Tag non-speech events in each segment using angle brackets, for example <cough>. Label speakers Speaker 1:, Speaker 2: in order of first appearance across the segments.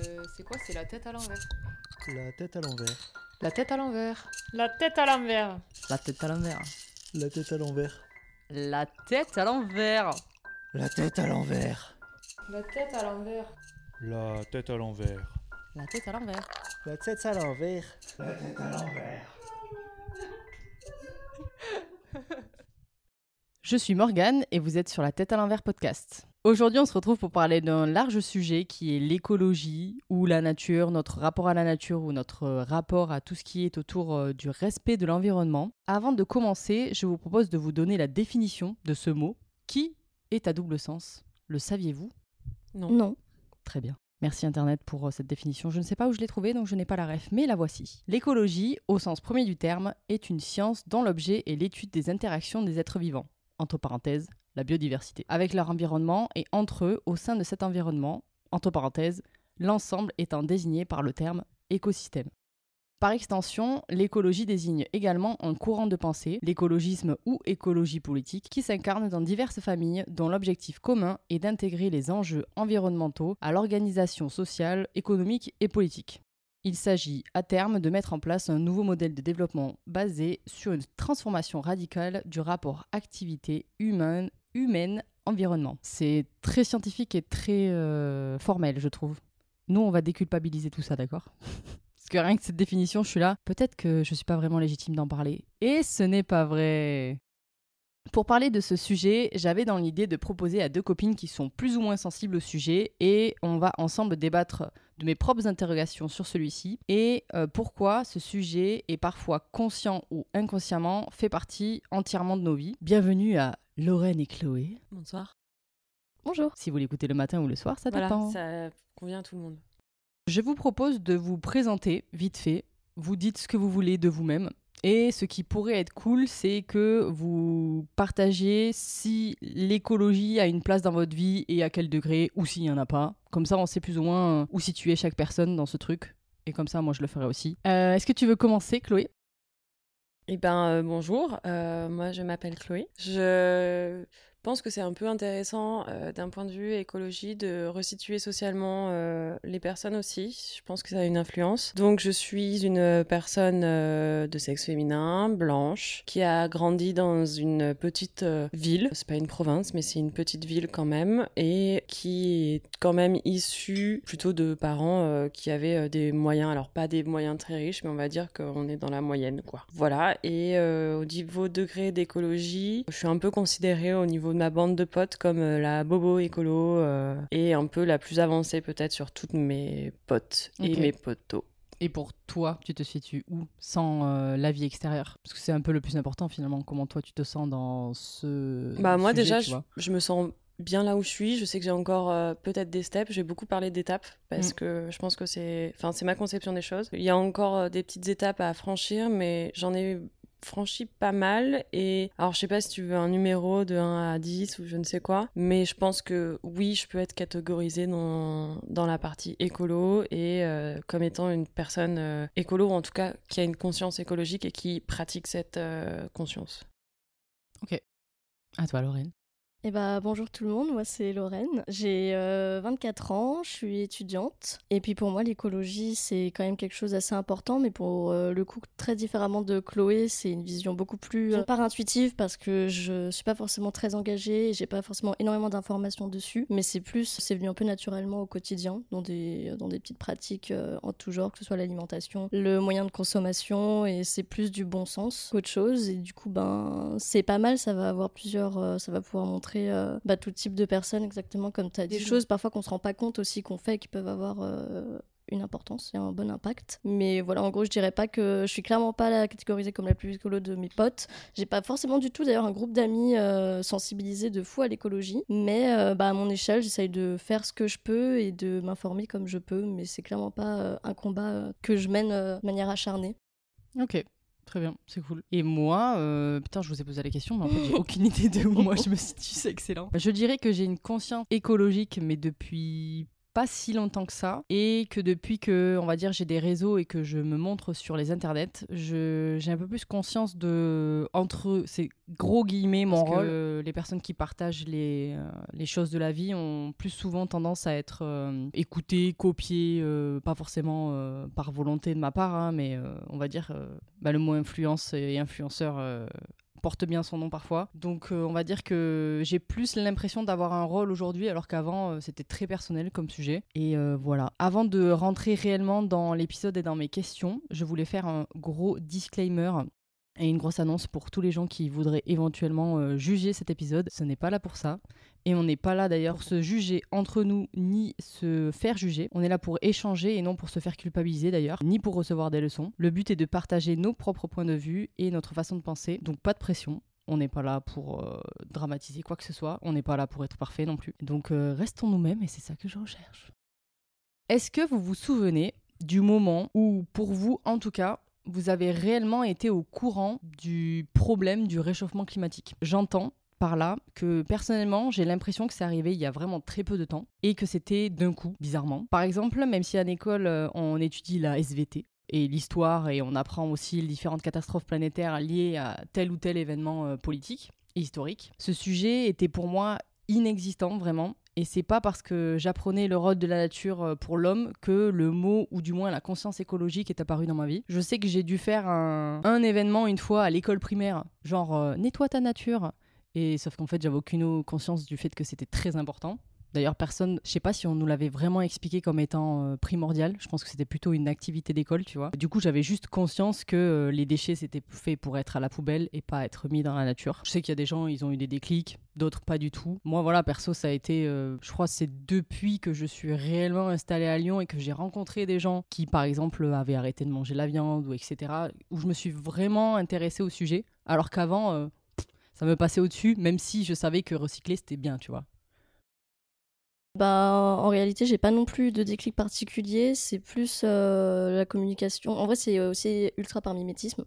Speaker 1: Euh, c'est quoi C'est la tête à l'envers.
Speaker 2: La tête à l'envers.
Speaker 1: La tête à l'envers.
Speaker 3: La tête à l'envers.
Speaker 4: La tête à l'envers.
Speaker 2: La tête à l'envers.
Speaker 4: La tête à l'envers.
Speaker 2: La tête à l'envers.
Speaker 1: La tête à l'envers.
Speaker 5: La tête à l'envers.
Speaker 4: La tête à l'envers.
Speaker 2: La tête à l'envers.
Speaker 4: Je suis Morgane et vous êtes sur la tête à l'envers podcast. Aujourd'hui, on se retrouve pour parler d'un large sujet qui est l'écologie ou la nature, notre rapport à la nature ou notre euh, rapport à tout ce qui est autour euh, du respect de l'environnement. Avant de commencer, je vous propose de vous donner la définition de ce mot qui est à double sens. Le saviez-vous?
Speaker 3: Non.
Speaker 4: Non. Très bien. Merci Internet pour euh, cette définition. Je ne sais pas où je l'ai trouvée, donc je n'ai pas la ref, mais la voici. L'écologie, au sens premier du terme, est une science dont l'objet est l'étude des interactions des êtres vivants, entre parenthèses, la biodiversité, avec leur environnement et entre eux au sein de cet environnement, entre parenthèses, l'ensemble étant désigné par le terme écosystème. Par extension, l'écologie désigne également un courant de pensée, l'écologisme ou écologie politique, qui s'incarne dans diverses familles dont l'objectif commun est d'intégrer les enjeux environnementaux à l'organisation sociale, économique et politique. Il s'agit à terme de mettre en place un nouveau modèle de développement basé sur une transformation radicale du rapport activité humaine, humaine environnement. C'est très scientifique et très euh, formel, je trouve. Nous, on va déculpabiliser tout ça, d'accord? <laughs> Parce que rien que cette définition, je suis là. Peut-être que je suis pas vraiment légitime d'en parler. Et ce n'est pas vrai. Pour parler de ce sujet, j'avais dans l'idée de proposer à deux copines qui sont plus ou moins sensibles au sujet et on va ensemble débattre de mes propres interrogations sur celui-ci et euh, pourquoi ce sujet est parfois conscient ou inconsciemment fait partie entièrement de nos vies. Bienvenue à Lorraine et Chloé.
Speaker 3: Bonsoir.
Speaker 4: Bonjour. Si vous l'écoutez le matin ou le soir, ça
Speaker 3: Voilà,
Speaker 4: dépend.
Speaker 3: ça convient à tout le monde.
Speaker 4: Je vous propose de vous présenter vite fait. Vous dites ce que vous voulez de vous-même. Et ce qui pourrait être cool, c'est que vous partagiez si l'écologie a une place dans votre vie et à quel degré, ou s'il n'y en a pas. Comme ça, on sait plus ou moins euh, où situer chaque personne dans ce truc. Et comme ça, moi, je le ferai aussi. Euh, Est-ce que tu veux commencer, Chloé?
Speaker 3: Eh ben euh, bonjour, moi je m'appelle Chloé. Je pense que c'est un peu intéressant euh, d'un point de vue écologie de resituer socialement euh, les personnes aussi. Je pense que ça a une influence. Donc je suis une personne euh, de sexe féminin, blanche, qui a grandi dans une petite ville. C'est pas une province, mais c'est une petite ville quand même, et qui est quand même issue plutôt de parents qui avaient des moyens. Alors pas des moyens très riches, mais on va dire qu'on est dans la moyenne, quoi. Voilà. Et au niveau degré d'écologie, je suis un peu considérée au niveau de ma bande de potes comme euh, la bobo écolo euh, et un peu la plus avancée peut-être sur toutes mes potes et mes potos.
Speaker 4: Et pour toi, tu te situes où sans euh, la vie extérieure? Parce que c'est un peu le plus important finalement. Comment toi, tu te sens dans ce.
Speaker 3: Bah moi déjà, je, me sens bien là où je suis. Je sais que j'ai encore euh, peut-être des steps. J'ai beaucoup parlé d'étapes parce
Speaker 4: Mm.
Speaker 3: que je pense que c'est, enfin c'est ma conception des choses. Il y a encore des petites étapes à franchir, mais j'en ai franchi pas mal. Et alors je sais pas si tu veux un numéro de 1 à 10 ou je ne sais quoi mais je pense que oui je peux être catégorisée dans, dans la partie écolo et euh, comme étant une personne euh, écolo ou en tout cas qui a une conscience écologique et qui pratique cette euh, conscience.
Speaker 4: À toi, Lorraine.
Speaker 6: Eh bah, bonjour tout le monde, moi c'est Lorraine. J'ai euh, 24 ans, je suis étudiante. Et puis pour moi, l'écologie, c'est quand même quelque chose d'assez important, mais pour euh, le coup, très différemment de Chloé, c'est une vision beaucoup plus euh, par intuitive parce que je suis pas forcément très engagée, et j'ai pas forcément énormément d'informations dessus, mais c'est plus, c'est venu un peu naturellement au quotidien, dans des, dans des petites pratiques euh, en tout genre, que ce soit l'alimentation, le moyen de consommation, et c'est plus du bon sens qu'autre chose. Et du coup, ben, c'est pas mal, ça va avoir plusieurs, euh, ça va pouvoir montrer euh, bah, tout type de personnes, exactement comme tu as dit. Des choses parfois qu'on se rend pas compte aussi qu'on fait et qui peuvent avoir euh, une importance et un bon impact. Mais voilà, en gros, je dirais pas que je suis clairement pas la catégorisée comme la plus écolo de mes potes. J'ai pas forcément du tout d'ailleurs un groupe d'amis euh, sensibilisés de fou à l'écologie. Mais euh, bah, à mon échelle, j'essaye de faire ce que je peux et de m'informer comme je peux. Mais c'est clairement pas euh, un combat que je mène de manière acharnée.
Speaker 4: Ok, très bien, c'est cool. Et moi, euh, putain, je vous ai posé la question, mais en fait, j'ai <laughs> aucune idée de où moi je me situe, c'est excellent. Je dirais que j'ai une conscience écologique, mais depuis pas si longtemps que ça et que depuis que, on va dire, j'ai des réseaux et que je me montre sur les internets, je- j'ai un peu plus conscience de, entre ces gros guillemets, mon
Speaker 3: Parce que-
Speaker 4: rôle. Les personnes qui partagent les, euh, les choses de la vie ont plus souvent tendance à être euh, écoutées, copiées, euh, pas forcément euh, par volonté de ma part, hein, mais euh, on va dire euh, bah, le mot influence et influenceur euh, porte bien son nom parfois. Donc euh, on va dire que j'ai plus l'impression d'avoir un rôle aujourd'hui alors qu'avant euh, c'était très personnel comme sujet. Et euh, voilà. Avant de rentrer réellement dans l'épisode et dans mes questions, je voulais faire un gros disclaimer. Et une grosse annonce pour tous les gens qui voudraient éventuellement juger cet épisode. Ce n'est pas là pour ça. Et on n'est pas là d'ailleurs pour se juger entre nous, ni se faire juger. On est là pour échanger et non pour se faire culpabiliser d'ailleurs, ni pour recevoir des leçons. Le but est de partager nos propres points de vue et notre façon de penser. Donc pas de pression. On n'est pas là pour euh, dramatiser quoi que ce soit. On n'est pas là pour être parfait non plus. Donc euh, restons nous-mêmes et c'est ça que je recherche. Est-ce que vous vous souvenez du moment où, pour vous en tout cas, vous avez réellement été au courant du problème du réchauffement climatique? J'entends par là que personnellement j'ai l'impression que c'est arrivé il y a vraiment très peu de temps et que c'était d'un coup, bizarrement. Par exemple, même si à l'école euh, on étudie la SVT et l'histoire et on apprend aussi les différentes catastrophes planétaires liées à tel ou tel événement euh, politique et historique, ce sujet était pour moi inexistant vraiment. Et c'est pas parce que j'apprenais le rôle de la nature euh, pour l'homme que le mot ou du moins la conscience écologique est apparu dans ma vie. Je sais que j'ai dû faire un, événement une fois à l'école primaire, genre nettoie ta nature. Et sauf qu'en fait, j'avais aucune conscience du fait que c'était très important. D'ailleurs, personne, je sais pas si on nous l'avait vraiment expliqué comme étant euh, primordial. Je pense que c'était plutôt une activité d'école, tu vois. Du coup, j'avais juste conscience que euh, les déchets c'était fait pour être à la poubelle et pas être mis dans la nature. Je sais qu'il y a des gens, ils ont eu des déclics, d'autres pas du tout. Moi, voilà, perso, ça a été, euh, je crois, c'est depuis que je suis réellement installée à Lyon et que j'ai rencontré des gens qui, par exemple, avaient arrêté de manger la viande ou etc. Où je me suis vraiment intéressée au sujet, alors qu'avant. Euh, ça me passait au-dessus, même si je savais que recycler c'était bien, tu vois.
Speaker 6: Bah, en réalité, j'ai pas non plus de déclic particulier. C'est plus euh, la communication. En vrai, c'est aussi ultra par mimétisme.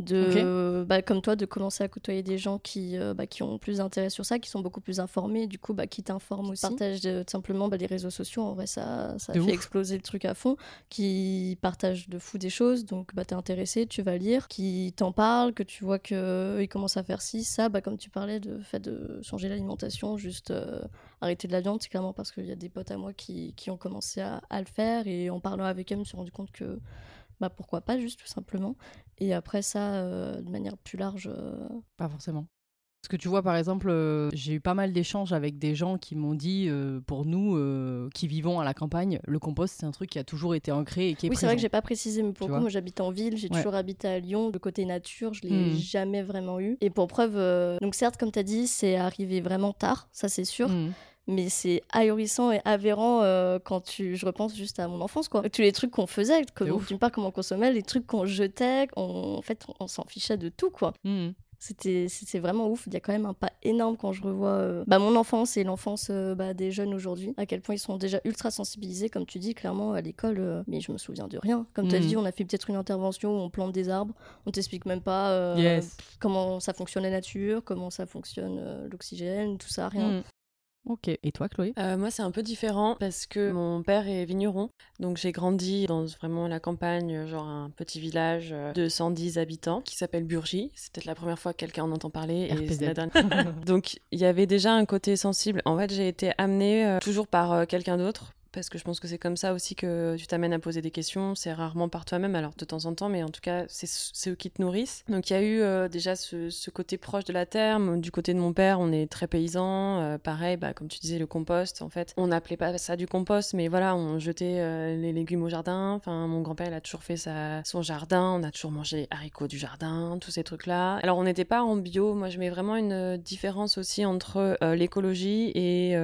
Speaker 6: De, bah, comme toi, de commencer à côtoyer des gens qui, euh, bah, qui ont plus d'intérêt sur ça, qui sont beaucoup plus informés, du coup, bah, qui t'informent aussi. Partagent euh, tout simplement bah, les réseaux sociaux. En vrai, ça, ça
Speaker 4: De
Speaker 6: fait
Speaker 4: ouf.
Speaker 6: exploser le truc à fond. Qui partagent de fou des choses. Donc, bah, t'es intéressé, tu vas lire. Qui t'en parlent, que tu vois qu'ils commencent à faire ci, ça. Bah, comme tu parlais de fait de changer l'alimentation, juste euh, arrêter de la viande, c'est clairement parce qu'il y a des potes à moi qui, qui ont commencé à, à le faire et en parlant avec eux, je me suis rendu compte que bah pourquoi pas, juste tout simplement. Et après ça, euh, de manière plus large, euh,
Speaker 4: Pas forcément. Parce que tu vois, par exemple, euh, j'ai eu pas mal d'échanges avec des gens qui m'ont dit, euh, pour nous euh, qui vivons à la campagne, le compost, c'est un truc qui a toujours été ancré et qui est
Speaker 6: oui, c'est vrai que j'ai pas précisé, mais pour le coup, moi j'habite en ville, j'ai
Speaker 4: Ouais.
Speaker 6: toujours habité à Lyon. Le côté nature, je l'ai
Speaker 4: Mhm.
Speaker 6: jamais vraiment eu. Et pour preuve, donc certes, comme tu as dit, c'est arrivé vraiment tard, ça c'est sûr.
Speaker 4: Mhm.
Speaker 6: Mais c'est ahurissant et aberrant euh, quand tu, je repense juste à mon enfance quoi. Tous les trucs qu'on faisait,
Speaker 4: ouf.
Speaker 6: d'une part comment on consommait, les trucs qu'on jetait, on- en fait on s'en fichait de tout quoi.
Speaker 4: Mhm.
Speaker 6: C'était c'était vraiment ouf. Il y a quand même un pas énorme quand je revois euh, bah, mon enfance et l'enfance euh, bah, des jeunes aujourd'hui. À quel point ils sont déjà ultra sensibilisés, comme tu dis, clairement à l'école. euh, mais je me souviens de rien. Comme tu as
Speaker 4: Mhm.
Speaker 6: dit, on a fait peut-être une intervention où on plante des arbres. On t'explique même pas
Speaker 4: Yes.
Speaker 6: comment ça fonctionne la nature, comment ça fonctionne l'oxygène, tout ça, rien.
Speaker 4: Mhm. Ok. Et toi, Chloé?
Speaker 3: Euh, moi, c'est un peu différent parce que mon père est vigneron. Donc, j'ai grandi dans vraiment la campagne, genre un petit village de 110 habitants qui s'appelle Burgy. C'est peut-être la première fois que quelqu'un en entend parler. Et c'est la dernière. <laughs> Donc, il y avait déjà un côté sensible. En fait, j'ai été amenée euh, toujours par euh, quelqu'un d'autre. Parce que je pense que c'est comme ça aussi que tu t'amènes à poser des questions. C'est rarement par toi-même, alors de temps en temps, mais en tout cas, c'est eux qui te nourrissent. Donc il y a eu euh, déjà ce, côté proche de la terre. Du côté de mon père, on est très paysan. Euh, pareil, bah, comme tu disais, le compost, en fait, on n'appelait pas ça du compost, mais voilà, on jetait euh, les légumes au jardin. Enfin, mon grand-père, il a toujours fait sa, son jardin. On a toujours mangé haricots du jardin, tous ces trucs-là. Alors on n'était pas en bio. Moi, je mets vraiment une différence aussi entre l'écologie et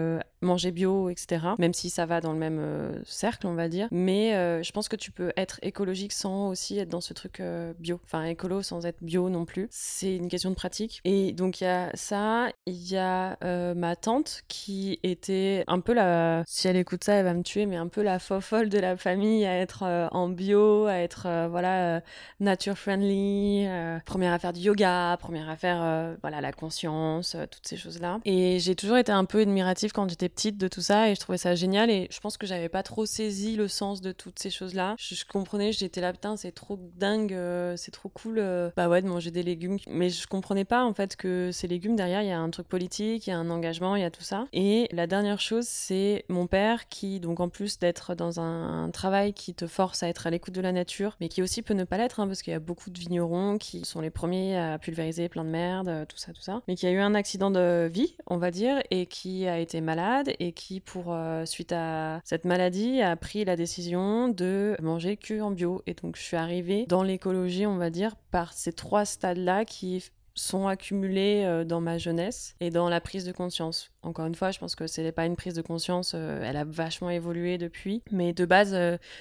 Speaker 3: manger bio, etc. Même si ça va dans le même euh, cercle, on va dire. Mais euh, je pense que tu peux être écologique sans aussi être dans ce truc euh, bio. Enfin, écolo sans être bio non plus. C'est une question de pratique. Et donc, il y a ça. Il y a ma tante qui était un peu la... Si elle écoute ça, elle va me tuer, mais un peu la fofolle de la famille à être en bio, à être, voilà, nature friendly, première à faire du yoga, première à faire, voilà, la conscience, toutes ces choses-là. Et j'ai toujours été un peu admirative quand j'étais de tout ça et je trouvais ça génial et je pense que j'avais pas trop saisi le sens de toutes ces choses-là. Je comprenais, j'étais là, putain, c'est trop dingue, euh, c'est trop cool, euh, bah ouais, de manger des légumes. Mais je comprenais pas en fait que ces légumes derrière, il y a un truc politique, il y a un engagement, il y a tout ça. Et la dernière chose, c'est mon père qui, donc en plus d'être dans un travail qui te force à être à l'écoute de la nature, mais qui aussi peut ne pas l'être, hein, parce qu'il y a beaucoup de vignerons qui sont les premiers à pulvériser plein de merde, euh, tout ça, tout ça. Mais qui a eu un accident de vie, on va dire, et qui a été malade et qui, pour euh, suite à cette maladie, a pris la décision de manger que en bio. Et donc je suis arrivée dans l'écologie, on va dire, par ces trois stades-là qui sont accumulés euh, dans ma jeunesse et dans la prise de conscience. Encore une fois, je pense que ce n'est pas une prise de conscience, euh, elle a vachement évolué depuis. Mais de base,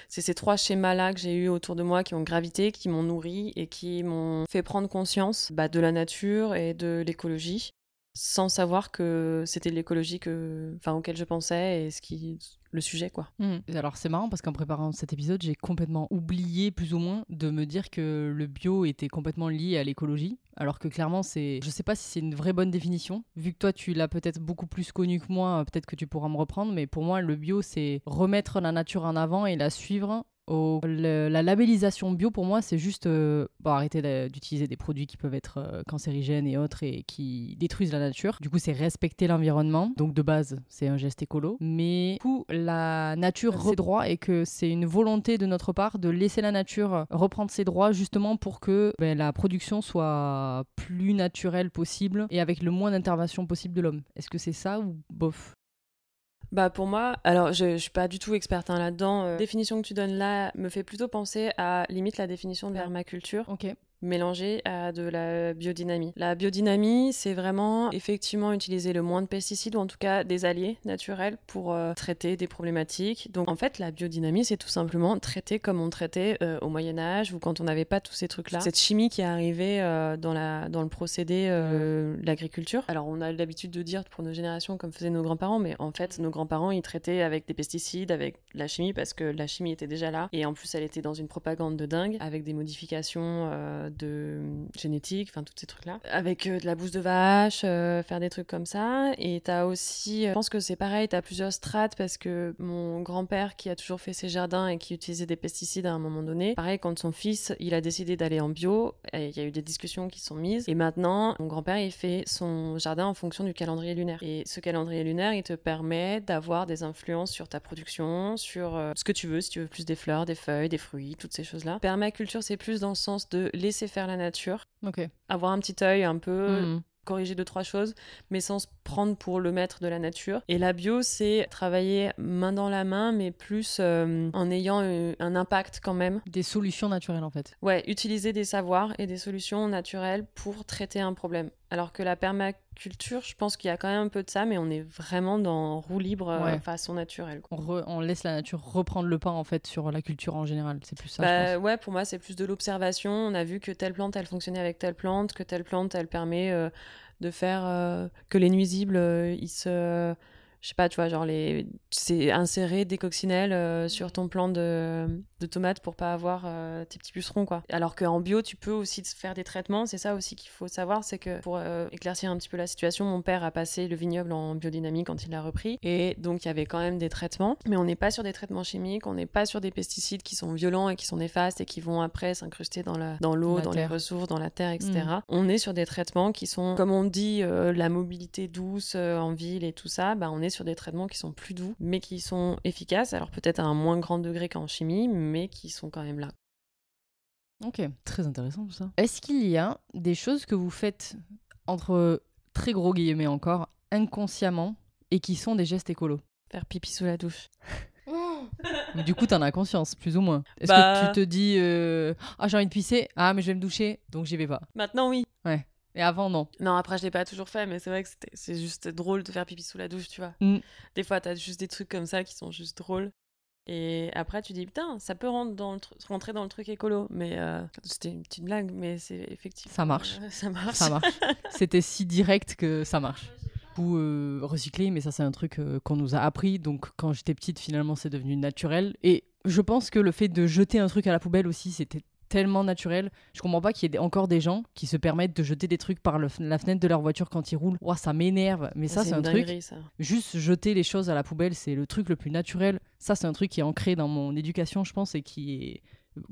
Speaker 3: c'est ces trois schémas-là que j'ai eu autour de moi qui ont gravité, qui m'ont nourri et qui m'ont fait prendre conscience bah, de la nature et de l'écologie sans savoir que c'était l'écologie que, enfin, auquel je pensais et ce qui, le sujet, quoi.
Speaker 4: Hmm. Alors c'est marrant parce qu'en préparant cet épisode, j'ai complètement oublié plus ou moins de me dire que le bio était complètement lié à l'écologie. Alors que clairement, c'est, je sais pas si c'est une vraie bonne définition. Vu que toi, tu l'as peut-être beaucoup plus connu que moi, peut-être que tu pourras me reprendre. Mais pour moi, le bio, c'est remettre la nature en avant et la suivre au- le- la labellisation bio, pour moi, c'est juste euh, bon, arrêter d'utiliser des produits qui peuvent être euh, cancérigènes et autres et qui détruisent la nature. Du coup, c'est respecter l'environnement. Donc, de base, c'est un geste écolo. Mais du coup, la nature reprend ses droits et que c'est une volonté de notre part de laisser la nature reprendre ses droits justement pour que ben, la production soit plus naturelle possible et avec le moins d'intervention possible de l'homme. Est-ce que c'est ça ou bof?
Speaker 3: Bah pour moi, alors je, je suis pas du tout experte hein, là-dedans. Euh, La définition que tu donnes là me fait plutôt penser à limite la définition de permaculture
Speaker 4: Ok.
Speaker 3: Mélangée à de la biodynamie. La biodynamie, c'est vraiment effectivement utiliser le moins de pesticides ou en tout cas des alliés naturels pour euh, traiter des problématiques. Donc en fait, la biodynamie, c'est tout simplement traiter comme on traitait euh, au Moyen Âge ou quand on n'avait pas tous ces trucs-là. Cette chimie qui est arrivée euh, dans, la, dans le procédé l'agriculture. Alors on a l'habitude de dire pour nos générations comme faisaient nos grands-parents, mais en fait, nos grands-parents, ils traitaient avec des pesticides, avec la chimie parce que la chimie était déjà là et en plus, elle était dans une propagande de dingue avec des modifications de génétique, enfin tous ces trucs-là, avec euh, de la bouse de vache, euh, faire des trucs comme ça. Et t'as aussi, euh, je pense que c'est pareil, t'as plusieurs strates parce que mon grand-père qui a toujours fait ses jardins et qui utilisait des pesticides à un moment donné, pareil quand son fils il a décidé d'aller en bio, il y a eu des discussions qui sont mises. Et maintenant, mon grand-père il fait son jardin en fonction du calendrier lunaire. Et ce calendrier lunaire, il te permet d'avoir des influences sur ta production, sur euh, ce que tu veux, si tu veux plus des fleurs, des feuilles, des fruits, toutes ces choses-là. Permaculture, c'est plus dans le sens de laisser faire la nature,
Speaker 4: Ok.
Speaker 3: avoir un petit œil un peu,
Speaker 4: Hmm.
Speaker 3: corriger deux trois choses, mais sans se prendre pour le maître de la nature. Et la bio, c'est travailler main dans la main, mais plus euh, en ayant euh, un impact quand même.
Speaker 4: Des solutions naturelles en fait.
Speaker 3: Ouais, utiliser des savoirs et des solutions naturelles pour traiter un problème. Alors que la permaculture, je pense qu'il y a quand même un peu de ça, mais on est vraiment dans roue libre euh,
Speaker 4: Ouais.
Speaker 3: façon naturelle.
Speaker 4: On, re- on laisse la nature reprendre le pas en fait sur la culture en général. C'est plus ça. je
Speaker 3: Bah,
Speaker 4: pense.
Speaker 3: ouais, pour moi, c'est plus de l'observation. On a vu que telle plante, elle fonctionnait avec telle plante, que telle plante, elle permet euh, de faire euh, que les nuisibles, ils se. Je sais pas, tu vois, genre, les... c'est insérer des coccinelles euh, sur ton plant de, de tomates pour pas avoir euh, tes petits pucerons, quoi. Alors qu'en bio, tu peux aussi faire des traitements. C'est ça aussi qu'il faut savoir, c'est que pour euh, éclaircir un petit peu la situation, mon père a passé le vignoble en biodynamie quand il l'a repris. Et donc, il y avait quand même des traitements. Mais on n'est pas sur des traitements chimiques, on n'est pas sur des pesticides qui sont violents et qui sont néfastes et qui vont après s'incruster dans la- dans l'eau, dans les ressources, dans la terre, etc.
Speaker 4: Mm.
Speaker 3: On est sur des traitements qui sont, comme on dit, la mobilité douce en ville et tout ça, bah, on est sur des traitements qui sont plus doux, mais qui sont efficaces. Alors peut-être à un moins grand degré qu'en chimie, mais qui sont quand même là.
Speaker 4: Ok, très intéressant tout ça. Est-ce qu'il y a des choses que vous faites entre très gros guillemets encore inconsciemment et qui sont des gestes écolos?
Speaker 3: Faire pipi sous la douche. <laughs>
Speaker 4: Mais Du coup, t'en as conscience, plus ou moins. Est-ce
Speaker 3: Bah.
Speaker 4: que tu te dis euh, Ah, j'ai envie de pisser, ah, mais je vais me doucher, donc j'y vais pas.
Speaker 3: Maintenant, oui.
Speaker 4: Et avant, non.
Speaker 3: Non, après, je l'ai pas toujours fait, mais c'est vrai que c'était- c'est juste drôle de faire pipi sous la douche, tu vois.
Speaker 4: Mm.
Speaker 3: Des fois, t'as juste des trucs comme ça qui sont juste drôles. Et après, tu dis, putain, ça peut rentrer dans le, tru- rentrer dans le truc écolo. Mais euh, c'était une petite blague, mais c'est effectivement.
Speaker 4: Ça marche.
Speaker 3: euh, ça marche.
Speaker 4: Ça marche. <laughs> C'était si direct que ça marche. Ou euh, recycler, mais ça, c'est un truc qu'on nous a appris. Donc, quand j'étais petite, finalement, c'est devenu naturel. Et je pense que le fait de jeter un truc à la poubelle aussi, c'était tellement naturel. Je comprends pas qu'il y ait encore des gens qui se permettent de jeter des trucs par le la fenêtre de leur voiture quand ils roulent. Ouah, ça m'énerve. Mais ça, c'est un truc.
Speaker 3: ça.
Speaker 4: Juste jeter les choses à la poubelle, c'est le truc le plus naturel. Ça, c'est un truc qui est ancré dans mon éducation, je pense, et qui est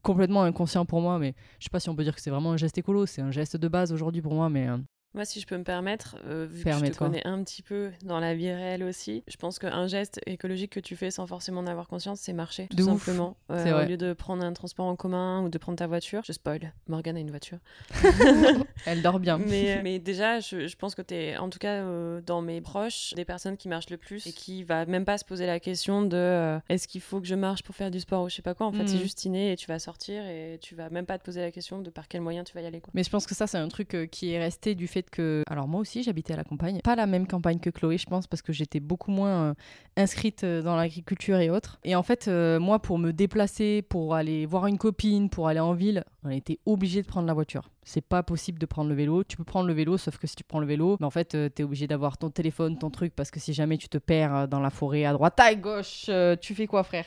Speaker 4: complètement inconscient pour moi. Mais je sais pas si on peut dire que c'est vraiment un geste écolo. C'est un geste de base aujourd'hui pour moi, mais. euh,
Speaker 3: Moi, si je peux me permettre, euh, vu que je te connais un petit peu dans la vie réelle aussi, je pense qu'un geste écologique que tu fais sans forcément en avoir conscience, c'est marcher, tout
Speaker 4: De
Speaker 3: simplement. Euh, au lieu de prendre un transport en commun ou de prendre ta voiture, je spoil, Morgane a une voiture. <laughs>
Speaker 4: Elle dort bien. <laughs>
Speaker 3: mais, mais déjà, je, je pense que tu es, en tout cas, euh, dans mes proches, des personnes qui marchent le plus et qui va même pas se poser la question de euh, est-ce qu'il faut que je marche pour faire du sport ou je sais pas quoi. En fait, c'est
Speaker 4: Mhm.
Speaker 3: juste inné et tu vas sortir et tu vas même pas te poser la question de par quel moyen tu vas y aller. Quoi.
Speaker 4: Mais je pense que ça, c'est un truc qui est resté du fait que. Alors, moi aussi, j'habitais à la campagne. Pas la même campagne que Chloé, je pense, parce que j'étais beaucoup moins euh, inscrite euh, dans l'agriculture et autres. Et en fait, euh, moi, pour me déplacer, pour aller voir une copine, pour aller en ville, on était obligé de prendre la voiture. C'est pas possible de prendre le vélo. Tu peux prendre le vélo, sauf que si tu prends le vélo, mais en fait, tu t'es obligé d'avoir ton téléphone, ton truc, parce que si jamais tu te perds euh, dans la forêt à droite, à gauche, euh, tu fais quoi, frère?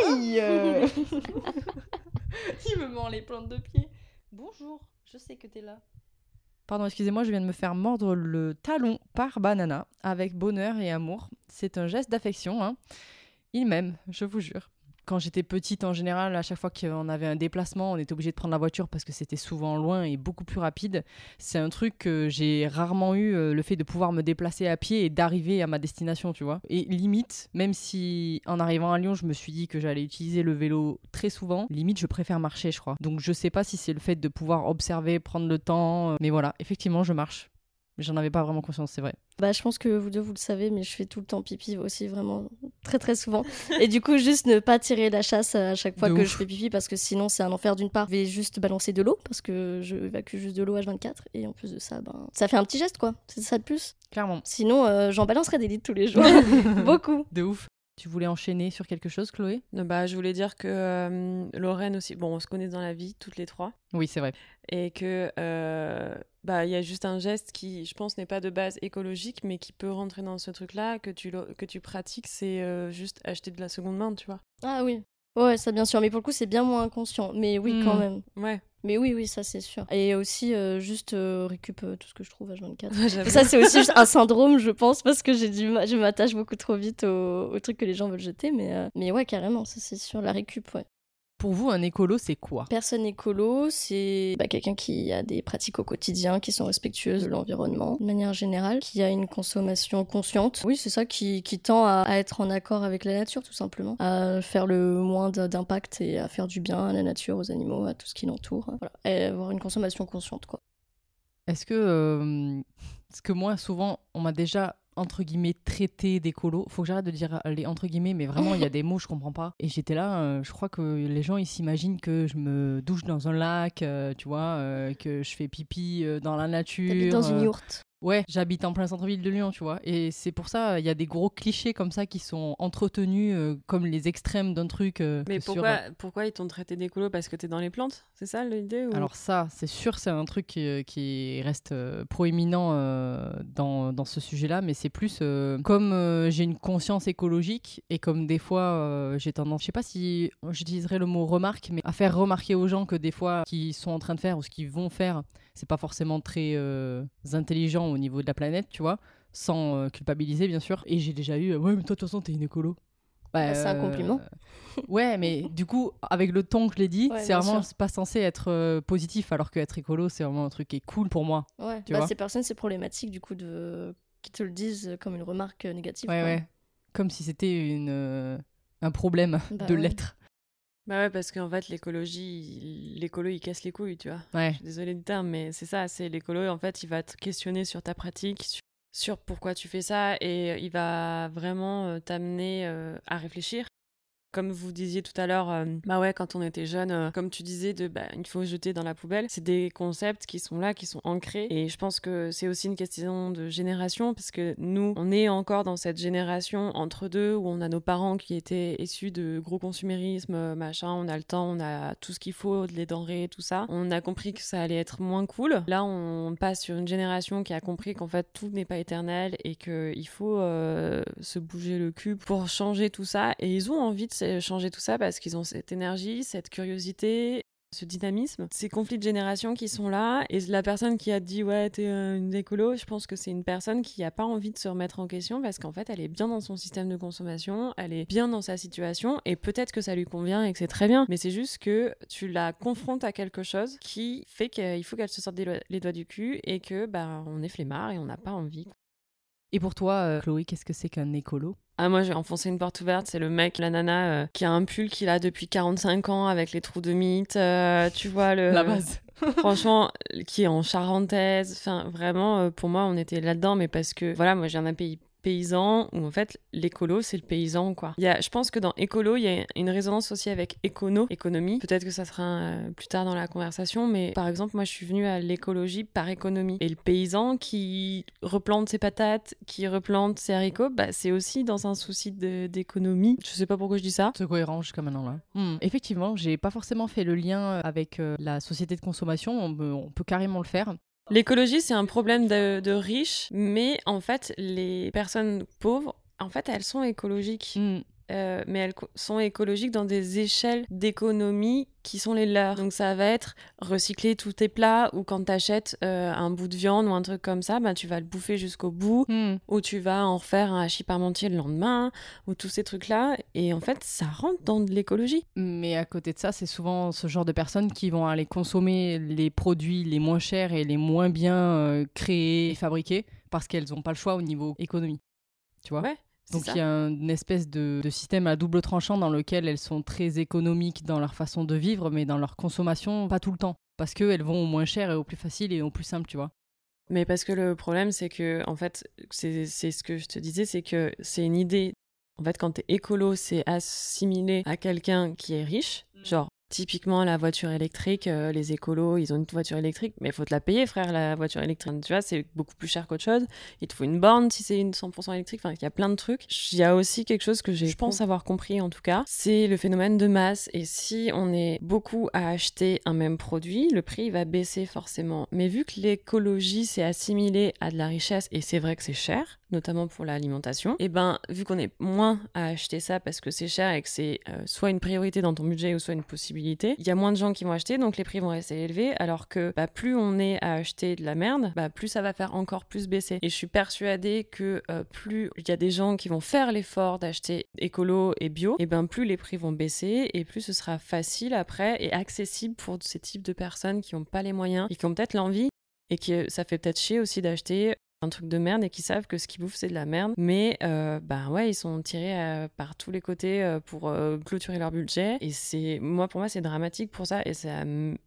Speaker 4: Aïe euh. <laughs> <laughs> Il me ment les plantes de pied. Bonjour, je sais que t'es là. Pardon, excusez-moi, je viens de me faire mordre le talon par Banana avec bonheur et amour. C'est un geste d'affection. Hein. Il m'aime, je vous jure. Quand j'étais petite, en général, à chaque fois qu'on avait un déplacement, on était obligé de prendre la voiture parce que c'était souvent loin et beaucoup plus rapide. C'est un truc que j'ai rarement eu, euh, le fait de pouvoir me déplacer à pied et d'arriver à ma destination, tu vois. Et limite, même si en arrivant à Lyon, je me suis dit que j'allais utiliser le vélo très souvent, limite, je préfère marcher, je crois. Donc je sais pas si c'est le fait de pouvoir observer, prendre le temps, euh, mais voilà, effectivement, je marche. Mais j'en avais pas vraiment conscience, c'est vrai.
Speaker 6: Bah, je pense que vous deux, vous le savez, mais je fais tout le temps pipi aussi, vraiment très très souvent. <laughs> Et du coup, juste ne pas tirer la chasse à chaque fois
Speaker 4: De
Speaker 6: que
Speaker 4: ouf.
Speaker 6: je fais pipi, parce que sinon, c'est un enfer d'une part. Je vais juste balancer de l'eau, parce que je évacue juste de l'eau H24. Et en plus de ça, ben, ça fait un petit geste, quoi. C'est ça de plus.
Speaker 4: Clairement.
Speaker 6: Sinon, euh, j'en balancerai des litres tous les jours. <laughs> Beaucoup.
Speaker 4: De ouf. Tu voulais enchaîner sur quelque chose, Chloé?
Speaker 3: Bah, je voulais dire que euh, Lorraine aussi, bon, on se connaît dans la vie, toutes les trois,
Speaker 4: Oui, c'est vrai.
Speaker 3: et que euh, bah il y a juste un geste qui, je pense, n'est pas de base écologique, mais qui peut rentrer dans ce truc-là que tu que tu pratiques, c'est euh, juste acheter de la seconde main, tu vois.
Speaker 6: Ah oui. Ouais, ça bien sûr. Mais pour le coup, c'est bien moins inconscient. Mais oui, quand
Speaker 4: Hmm.
Speaker 6: même.
Speaker 3: Ouais.
Speaker 6: Mais oui, oui, ça c'est sûr. Et aussi, euh, juste euh, récup euh, tout ce que je trouve H24.
Speaker 3: J'avoue.
Speaker 6: Ça, c'est aussi juste un syndrome, je pense, parce que j'ai du ma- je m'attache beaucoup trop vite aux, aux trucs que les gens veulent jeter. Mais, euh, mais ouais, carrément, ça c'est sûr. La récup, ouais.
Speaker 4: Pour vous, un écolo, c'est quoi
Speaker 6: Personne écolo, c'est bah, quelqu'un qui a des pratiques au quotidien qui sont respectueuses de l'environnement, de manière générale, qui a une consommation consciente. Oui, c'est ça qui, qui tend à, à être en accord avec la nature, tout simplement. À faire le moins d'impact et à faire du bien à la nature, aux animaux, à tout ce qui l'entoure. Voilà. Et avoir une consommation consciente, quoi.
Speaker 4: Est-ce que. euh, Parce que moi, souvent, on m'a déjà entre guillemets traité d'écolo. Faut que j'arrête de dire les entre guillemets, mais vraiment il y a des mots je comprends pas. Et j'étais là, euh, je crois que les gens ils s'imaginent que je me douche dans un lac, euh, tu vois, euh, que je fais pipi euh, dans la nature.
Speaker 6: T'habites dans une
Speaker 4: euh,
Speaker 6: yourte.
Speaker 4: Ouais, j'habite en plein centre-ville de Lyon, tu vois. Et c'est pour ça, il y a des gros clichés comme ça qui sont entretenus euh, comme les extrêmes d'un truc. euh,
Speaker 3: Mais
Speaker 4: sur-
Speaker 3: pourquoi, ils t'ont traité d'écolo? Parce que t'es dans les plantes C'est ça l'idée ou...
Speaker 4: Alors ça, c'est sûr, c'est un truc qui, qui reste euh, proéminent euh, dans, dans ce sujet-là, mais c'est plus euh, comme euh, j'ai une conscience écologique et comme des fois euh, j'ai tendance, je sais pas si j'utiliserai le mot remarque, mais à faire remarquer aux gens que des fois qu'ils sont en train de faire ou ce qu'ils vont faire, c'est pas forcément très euh, intelligent au niveau de la planète, tu vois, sans euh, culpabiliser bien sûr. Et j'ai déjà eu, euh, ouais mais toi de toute façon t'es une écolo.
Speaker 6: Bah, c'est un compliment. <laughs>
Speaker 4: Ouais, mais du coup, avec le ton que je l'ai dit,
Speaker 6: Ouais,
Speaker 4: c'est vraiment pas censé être positif, alors que être écolo, c'est vraiment un truc qui est cool pour moi.
Speaker 6: Ouais,
Speaker 4: Tu
Speaker 6: bah,
Speaker 4: vois
Speaker 6: ces personnes, c'est problématique du coup de qui te le disent comme une remarque négative.
Speaker 4: Ouais, ouais. Comme si c'était une, un problème
Speaker 6: Bah
Speaker 4: de l'être.
Speaker 3: Bah ouais, parce qu'en fait, l'écologie, l'écolo, il casse les couilles, tu vois.
Speaker 4: Ouais.
Speaker 3: Je suis désolée du terme, mais c'est ça, c'est l'écolo, en fait, il va te questionner sur ta pratique, sur, sur pourquoi tu fais ça, et il va vraiment euh, t'amener euh, à réfléchir. Comme vous disiez tout à l'heure, euh, bah ouais, quand on était jeune, euh, comme tu disais, de bah, il faut jeter dans la poubelle. C'est des concepts qui sont là, qui sont ancrés. Et je pense que c'est aussi une question de génération, parce que nous, on est encore dans cette génération entre deux où on a nos parents qui étaient issus de gros consumérisme, euh, machin, on a le temps, on a tout ce qu'il faut, les denrées, tout ça. On a compris que ça allait être moins cool. Là, on passe sur une génération qui a compris qu'en fait, tout n'est pas éternel et qu'il faut se bouger le cul pour changer tout ça. Et ils ont envie de changer tout ça parce qu'ils ont cette énergie, cette curiosité ce dynamisme, ces conflits de génération qui sont là, et la personne qui a dit ouais t'es euh, une écolo, je pense que c'est une personne qui a pas envie de se remettre en question parce qu'en fait elle est bien dans son système de consommation, elle est bien dans sa situation, et peut-être que ça lui convient et que c'est très bien, mais c'est juste que tu la confrontes à quelque chose qui fait qu'il faut qu'elle se sorte les doigts du cul et que bah on est flemmard et on n'a pas envie.
Speaker 4: Et pour toi, euh, Chloé, qu'est-ce que c'est qu'un écolo?
Speaker 3: Ah moi j'ai enfoncé une porte ouverte, c'est le mec, la nana euh, qui a un pull qu'il a depuis 45 ans avec les trous de mythe, euh, tu vois le <laughs>
Speaker 4: La base. <laughs>
Speaker 3: franchement qui est en charentaise, enfin vraiment pour moi on était là-dedans mais parce que voilà moi viens d'un pays paysan où en fait l'écolo c'est le paysan quoi. Il y a, je pense que dans écolo il y a une résonance aussi avec écono, économie. Peut-être que ça sera euh, plus tard dans la conversation mais par exemple moi je suis venue à l'écologie par économie et le paysan qui replante ses patates, qui replante ses haricots, bah, c'est aussi dans un souci d'économie. Je sais pas pourquoi je dis ça.
Speaker 4: C'est cohérent jusqu'à maintenant là. Hmm. Effectivement, j'ai pas forcément fait le lien euh, avec euh, la société de consommation. On peut carrément le faire.
Speaker 3: L'écologie, c'est un problème de, riches, mais en fait, les personnes pauvres, en fait, elles sont écologiques.
Speaker 4: Hmm.
Speaker 3: Euh, mais elles sont écologiques dans des échelles d'économie qui sont les leurs. Donc ça va être recycler tous tes plats ou quand tu achètes un bout de viande ou un truc comme ça, bah, tu vas le bouffer jusqu'au bout
Speaker 4: Hmm.
Speaker 3: ou tu vas en refaire un hachis parmentier le lendemain ou tous ces trucs-là. Et en fait, ça rentre dans de l'écologie.
Speaker 4: Mais à côté de ça, c'est souvent ce genre de personnes qui vont aller consommer les produits les moins chers et les moins bien euh, créés et fabriqués parce qu'elles n'ont pas le choix au niveau économie. Tu vois?
Speaker 3: Ouais,
Speaker 4: Donc il y a un- une espèce de, de système à double tranchant dans lequel elles sont très économiques dans leur façon de vivre, mais dans leur consommation, pas tout le temps. Parce qu'elles vont au moins cher et au plus facile et au plus simple, tu vois.
Speaker 3: Mais parce que le problème, c'est que, en fait, c'est c'est ce que je te disais, c'est que c'est une idée. En fait, quand t'es écolo, c'est assimilé à quelqu'un qui est riche. Genre, typiquement, la voiture électrique, euh, les écolos, ils ont une voiture électrique, mais il faut te la payer, frère, la voiture électrique. Tu vois, c'est beaucoup plus cher qu'autre chose. Il te faut une borne si c'est une 100% électrique. Enfin, il y a plein de trucs. Il y a aussi quelque chose que j'ai, je pense avoir compris, en tout cas, c'est le phénomène de masse. Et si on est beaucoup à acheter un même produit, le prix va baisser forcément. Mais vu que l'écologie c'est assimilé à de la richesse, et c'est vrai que c'est cher, notamment pour l'alimentation, et ben vu qu'on est moins à acheter ça parce que c'est cher et que c'est euh, soit une priorité dans ton budget ou soit une possibilité, il y a moins de gens qui vont acheter, donc les prix vont rester élevés, alors que bah, plus on est à acheter de la merde, bah, plus ça va faire encore plus baisser. Et je suis persuadée que euh, plus il y a des gens qui vont faire l'effort d'acheter écolo et bio, et ben plus les prix vont baisser et plus ce sera facile après et accessible pour ces types de personnes qui n'ont pas les moyens et qui ont peut-être l'envie et qui ça fait peut-être chier aussi d'acheter un truc de merde et qui savent que ce qu'ils bouffent c'est de la merde. Mais euh, bah ouais ils sont tirés euh, par tous les côtés euh, pour euh, clôturer leur budget. Et c'est moi pour moi c'est dramatique pour ça. Et ça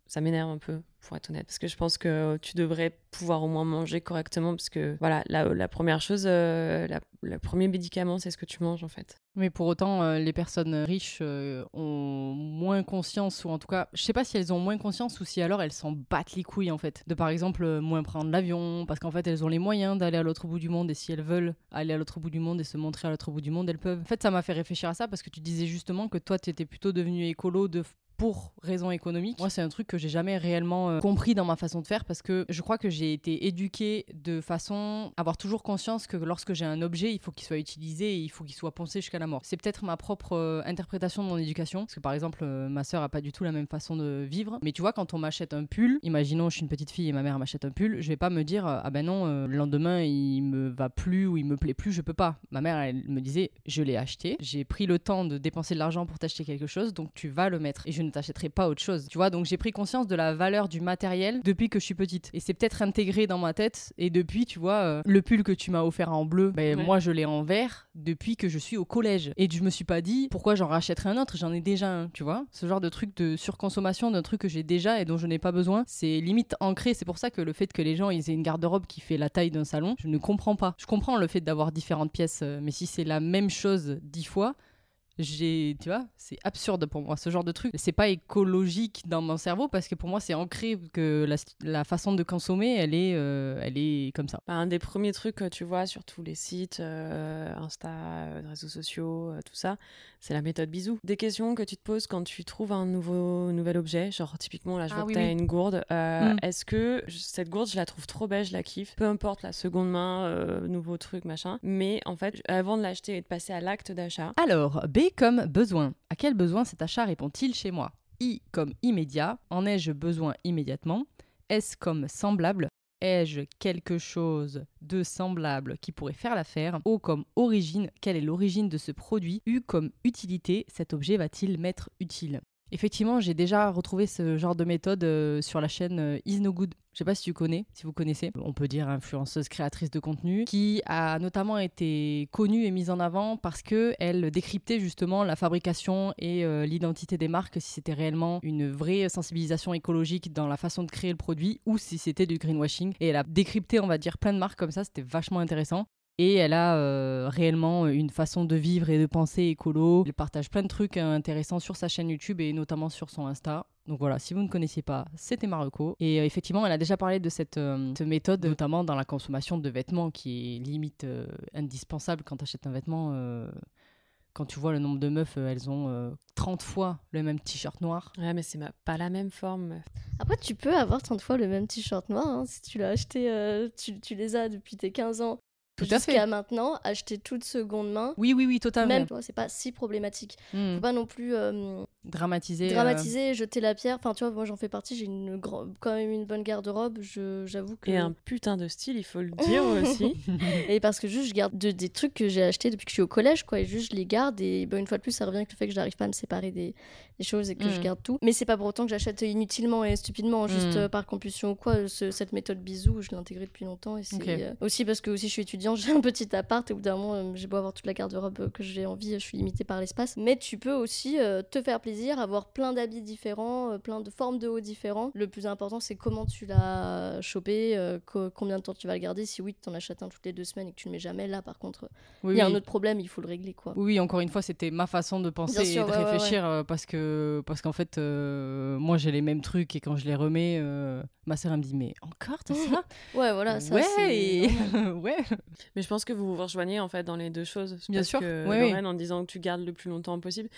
Speaker 3: ça m'énerve un peu pour être honnête parce que je pense que tu devrais pouvoir au moins manger correctement parce que voilà la, première chose euh, le premier médicament c'est ce que tu manges en fait
Speaker 4: Mais pour autant, euh, les personnes riches euh, ont moins conscience, ou en tout cas, je sais pas si elles ont moins conscience ou si alors elles s'en battent les couilles en fait. De par exemple, moins prendre l'avion, parce qu'en fait elles ont les moyens d'aller à l'autre bout du monde et si elles veulent aller à l'autre bout du monde et se montrer à l'autre bout du monde, elles peuvent. En fait, ça m'a fait réfléchir à ça parce que tu disais justement que toi tu étais plutôt devenu écolo de pour raison économique. Moi, c'est un truc que j'ai jamais réellement euh, compris dans ma façon de faire parce que je crois que j'ai été éduquée de façon à avoir toujours conscience que lorsque j'ai un objet, il faut qu'il soit utilisé et il faut qu'il soit poncé jusqu'à la mort. C'est peut-être ma propre euh, interprétation de mon éducation parce que par exemple, euh, ma sœur a pas du tout la même façon de vivre. Mais tu vois, quand on m'achète un pull, imaginons je suis une petite fille et ma mère m'achète un pull, je vais pas me dire ah ben non, le lendemain il me va plus ou il me plaît plus, je peux pas. Ma mère elle me disait je l'ai acheté, j'ai pris le temps de dépenser de l'argent pour t'acheter quelque chose, donc tu vas le mettre et je t'achèterai pas autre chose. Tu vois, donc j'ai pris conscience de la valeur du matériel depuis que je suis petite et c'est peut-être intégré dans ma tête et depuis tu vois euh, le pull que tu m'as offert en bleu, ben
Speaker 3: Ouais.
Speaker 4: moi je l'ai en vert depuis que je suis au collège et je me suis pas dit pourquoi j'en rachèterais un autre, j'en ai déjà un, tu vois. Ce genre de truc de surconsommation d'un truc que j'ai déjà et dont je n'ai pas besoin, c'est limite ancré. C'est pour ça que le fait que les gens ils aient une garde-robe qui fait la taille d'un salon, je ne comprends pas. Je comprends le fait d'avoir différentes pièces, euh, mais si c'est la même chose dix fois, j'ai tu vois c'est absurde pour moi ce genre de truc c'est pas écologique dans mon cerveau parce que pour moi c'est ancré que la, la façon de consommer elle est euh, elle est comme ça
Speaker 3: Bah, un des premiers trucs que tu vois sur tous les sites, euh, Insta, euh, réseaux sociaux, euh, tout ça, c'est la méthode bisou. Des questions que tu te poses quand tu trouves un nouveau nouvel objet, genre typiquement là je
Speaker 4: Ah
Speaker 3: vois
Speaker 4: oui,
Speaker 3: que t'as
Speaker 4: oui.
Speaker 3: une gourde. euh,
Speaker 4: Mm.
Speaker 3: Est-ce que cette gourde je la trouve trop belle, je la kiffe, peu importe la seconde main, euh, nouveau truc machin. Mais en fait avant de l'acheter et de passer à l'acte d'achat,
Speaker 4: alors B comme besoin à quel besoin cet achat répond-il chez moi I comme immédiat. En ai-je besoin immédiatement? S comme semblable? Ai-je quelque chose de semblable qui pourrait faire l'affaire? O comme origine, quelle est l'origine de ce produit? U comme utilité, cet objet va-t-il m'être utile? Effectivement, j'ai déjà retrouvé ce genre de méthode euh, sur la chaîne euh, Is No Good. Je sais pas si tu connais, si vous connaissez. On peut dire influenceuse créatrice de contenu qui a notamment été connue et mise en avant parce que elle décryptait justement la fabrication et euh, l'identité des marques si c'était réellement une vraie sensibilisation écologique dans la façon de créer le produit ou si c'était du greenwashing. Et elle a décrypté, on va dire, plein de marques comme ça. C'était vachement intéressant. Et elle a euh, réellement une façon de vivre et de penser écolo. Elle partage plein de trucs euh, intéressants sur sa chaîne YouTube et notamment sur son Insta. Donc voilà, si vous ne connaissiez pas, c'était Marocco. Et euh, effectivement, elle a déjà parlé de cette, cette méthode, notamment dans la consommation de vêtements, qui est limite indispensable quand tu achètes un vêtement. quand tu vois le nombre de meufs, elles ont 30 fois le même t-shirt noir.
Speaker 3: Ouais, mais c'est pas la même forme.
Speaker 6: Après, tu peux avoir 30 fois le même t-shirt noir. hein, si tu l'as acheté, euh, tu, tu les as depuis tes 15 ans. Jusqu'à maintenant, acheter toute seconde main.
Speaker 4: Oui, oui, oui, totalement.
Speaker 6: Même, tu vois, c'est pas si problématique.
Speaker 4: Hmm.
Speaker 6: Faut pas non plus euh,
Speaker 4: Dramatiser. euh,
Speaker 6: dramatiser, jeter la pierre. Enfin, tu vois, moi j'en fais partie, j'ai une quand même une bonne garde-robe. Je- J'avoue que.
Speaker 3: Et un putain de style, il faut le dire <laughs> aussi.
Speaker 6: Et parce que juste, je garde de- des trucs que j'ai achetés depuis que je suis au collège, quoi. Et juste, je les garde. Et une fois de plus, ça revient avec le fait que je n'arrive pas à me séparer des, des choses et que je
Speaker 4: Mm.
Speaker 6: garde tout. Mais c'est pas pour autant que j'achète inutilement et stupidement, juste
Speaker 4: Mm.
Speaker 6: euh, par compulsion ou quoi. Ce- cette méthode bisou, je l'ai intégrée depuis longtemps. Et c'est
Speaker 4: Ok.
Speaker 6: euh, aussi parce que aussi je suis étudiante, j'ai un petit appart. Et au bout d'un moment, euh, j'ai beau avoir toute la garde-robe euh, que j'ai envie, je suis limitée par l'espace. Mais tu peux aussi euh, te faire plaisir, avoir plein d'habits différents, plein de formes de hauts différents. Le plus important, c'est comment tu l'as chopé, co- combien de temps tu vas le garder. Si oui, tu en achètes un toutes les deux semaines et que tu le mets jamais, là par contre,
Speaker 4: Oui,
Speaker 6: il y a
Speaker 4: oui.
Speaker 6: un autre problème, il faut le régler quoi.
Speaker 4: Oui, encore une fois, c'était ma façon de penser
Speaker 6: sûr,
Speaker 4: et de
Speaker 6: ouais, ouais,
Speaker 4: réfléchir parce que parce qu'en fait, euh, moi j'ai les mêmes trucs et quand je les remets, euh, ma sœur elle me dit mais encore t'as <laughs> ça?
Speaker 6: Ouais, voilà, ça
Speaker 4: Ouais, et- <laughs> ouais.
Speaker 3: Mais je pense que vous vous rejoignez en fait dans les deux choses.
Speaker 4: Bien
Speaker 3: Parce
Speaker 4: sûr,
Speaker 3: que
Speaker 4: oui, oui.
Speaker 3: Lorraine, en disant que tu gardes le plus longtemps possible,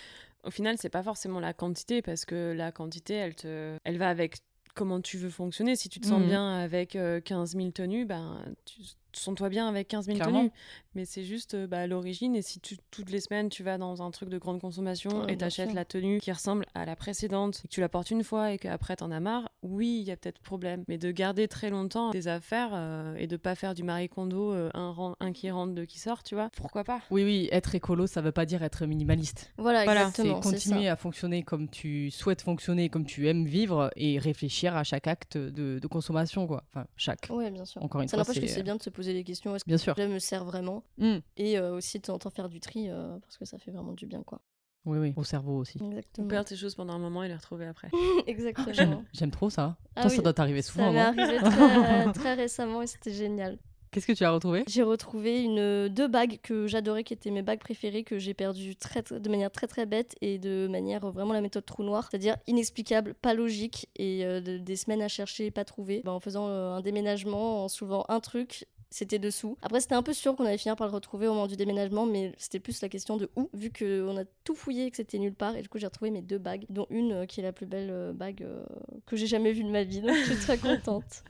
Speaker 3: au final, c'est pas forcément la quantité parce que la quantité, elle te, elle va avec comment tu veux fonctionner. Si tu te sens
Speaker 4: Mhm.
Speaker 3: bien avec euh, 15 000 tenues, ben tu sens-toi bien avec 15 000
Speaker 4: Clairement.
Speaker 3: tenues. Mais c'est juste euh, bah, l'origine. Et si tu, toutes les semaines tu vas dans un truc de grande consommation
Speaker 6: Ouais,
Speaker 3: et t'achètes la tenue qui ressemble à la précédente, et que tu la portes une fois et qu'après t'en as marre, oui, il y a peut-être problème. Mais de garder très longtemps des affaires euh, et de pas faire du Marie Kondo, euh, un, un qui rentre, deux qui sort, tu vois, pourquoi pas?
Speaker 4: Oui, oui, être écolo, ça veut pas dire être minimaliste.
Speaker 6: Voilà,
Speaker 3: Voilà,
Speaker 4: C'est
Speaker 6: exactement, c'est
Speaker 4: continuer
Speaker 6: ça.
Speaker 4: à fonctionner comme tu souhaites fonctionner, comme tu aimes vivre et réfléchir à chaque acte de, de consommation, quoi. Enfin, chaque.
Speaker 6: Ouais, bien sûr.
Speaker 4: Encore une
Speaker 6: ça
Speaker 4: fois,
Speaker 6: n'empêche que
Speaker 4: c'est-
Speaker 6: c'est bien de se poser des questions. Est-ce que
Speaker 4: Bien sûr.
Speaker 6: cela me sert vraiment
Speaker 4: Hmm.
Speaker 6: Et euh, aussi de temps en temps faire du tri euh, parce que ça fait vraiment du bien, quoi.
Speaker 4: Oui, oui, au cerveau aussi.
Speaker 6: Exactement.
Speaker 3: perds tes choses pendant un moment et les retrouver après. <laughs>
Speaker 6: Exactement.
Speaker 4: J'aime trop ça.
Speaker 6: Ah
Speaker 4: Toi,
Speaker 6: oui,
Speaker 4: ça doit t'arriver
Speaker 6: Ça
Speaker 4: souvent,
Speaker 6: m'est
Speaker 4: non
Speaker 6: arrivé <laughs> très, très récemment et c'était génial.
Speaker 4: Qu'est-ce que tu as retrouvé?
Speaker 6: J'ai retrouvé une, deux bagues que j'adorais, qui étaient mes bagues préférées, que j'ai perdues très, très- de manière très très bête et de manière euh, vraiment la méthode trou noir, c'est-à-dire inexplicable, pas logique et euh, de- des semaines à chercher, pas trouver. Ben, en faisant euh, un déménagement, en soulevant un truc. C'était dessous. Après, c'était un peu sûr qu'on allait finir par le retrouver au moment du déménagement, mais c'était plus la question de où, vu qu'on a tout fouillé et que c'était nulle part. Et du coup, j'ai retrouvé mes deux bagues, dont une euh, qui est la plus belle euh, bague euh, que j'ai jamais vue de ma vie. Donc, je suis très <laughs> contente.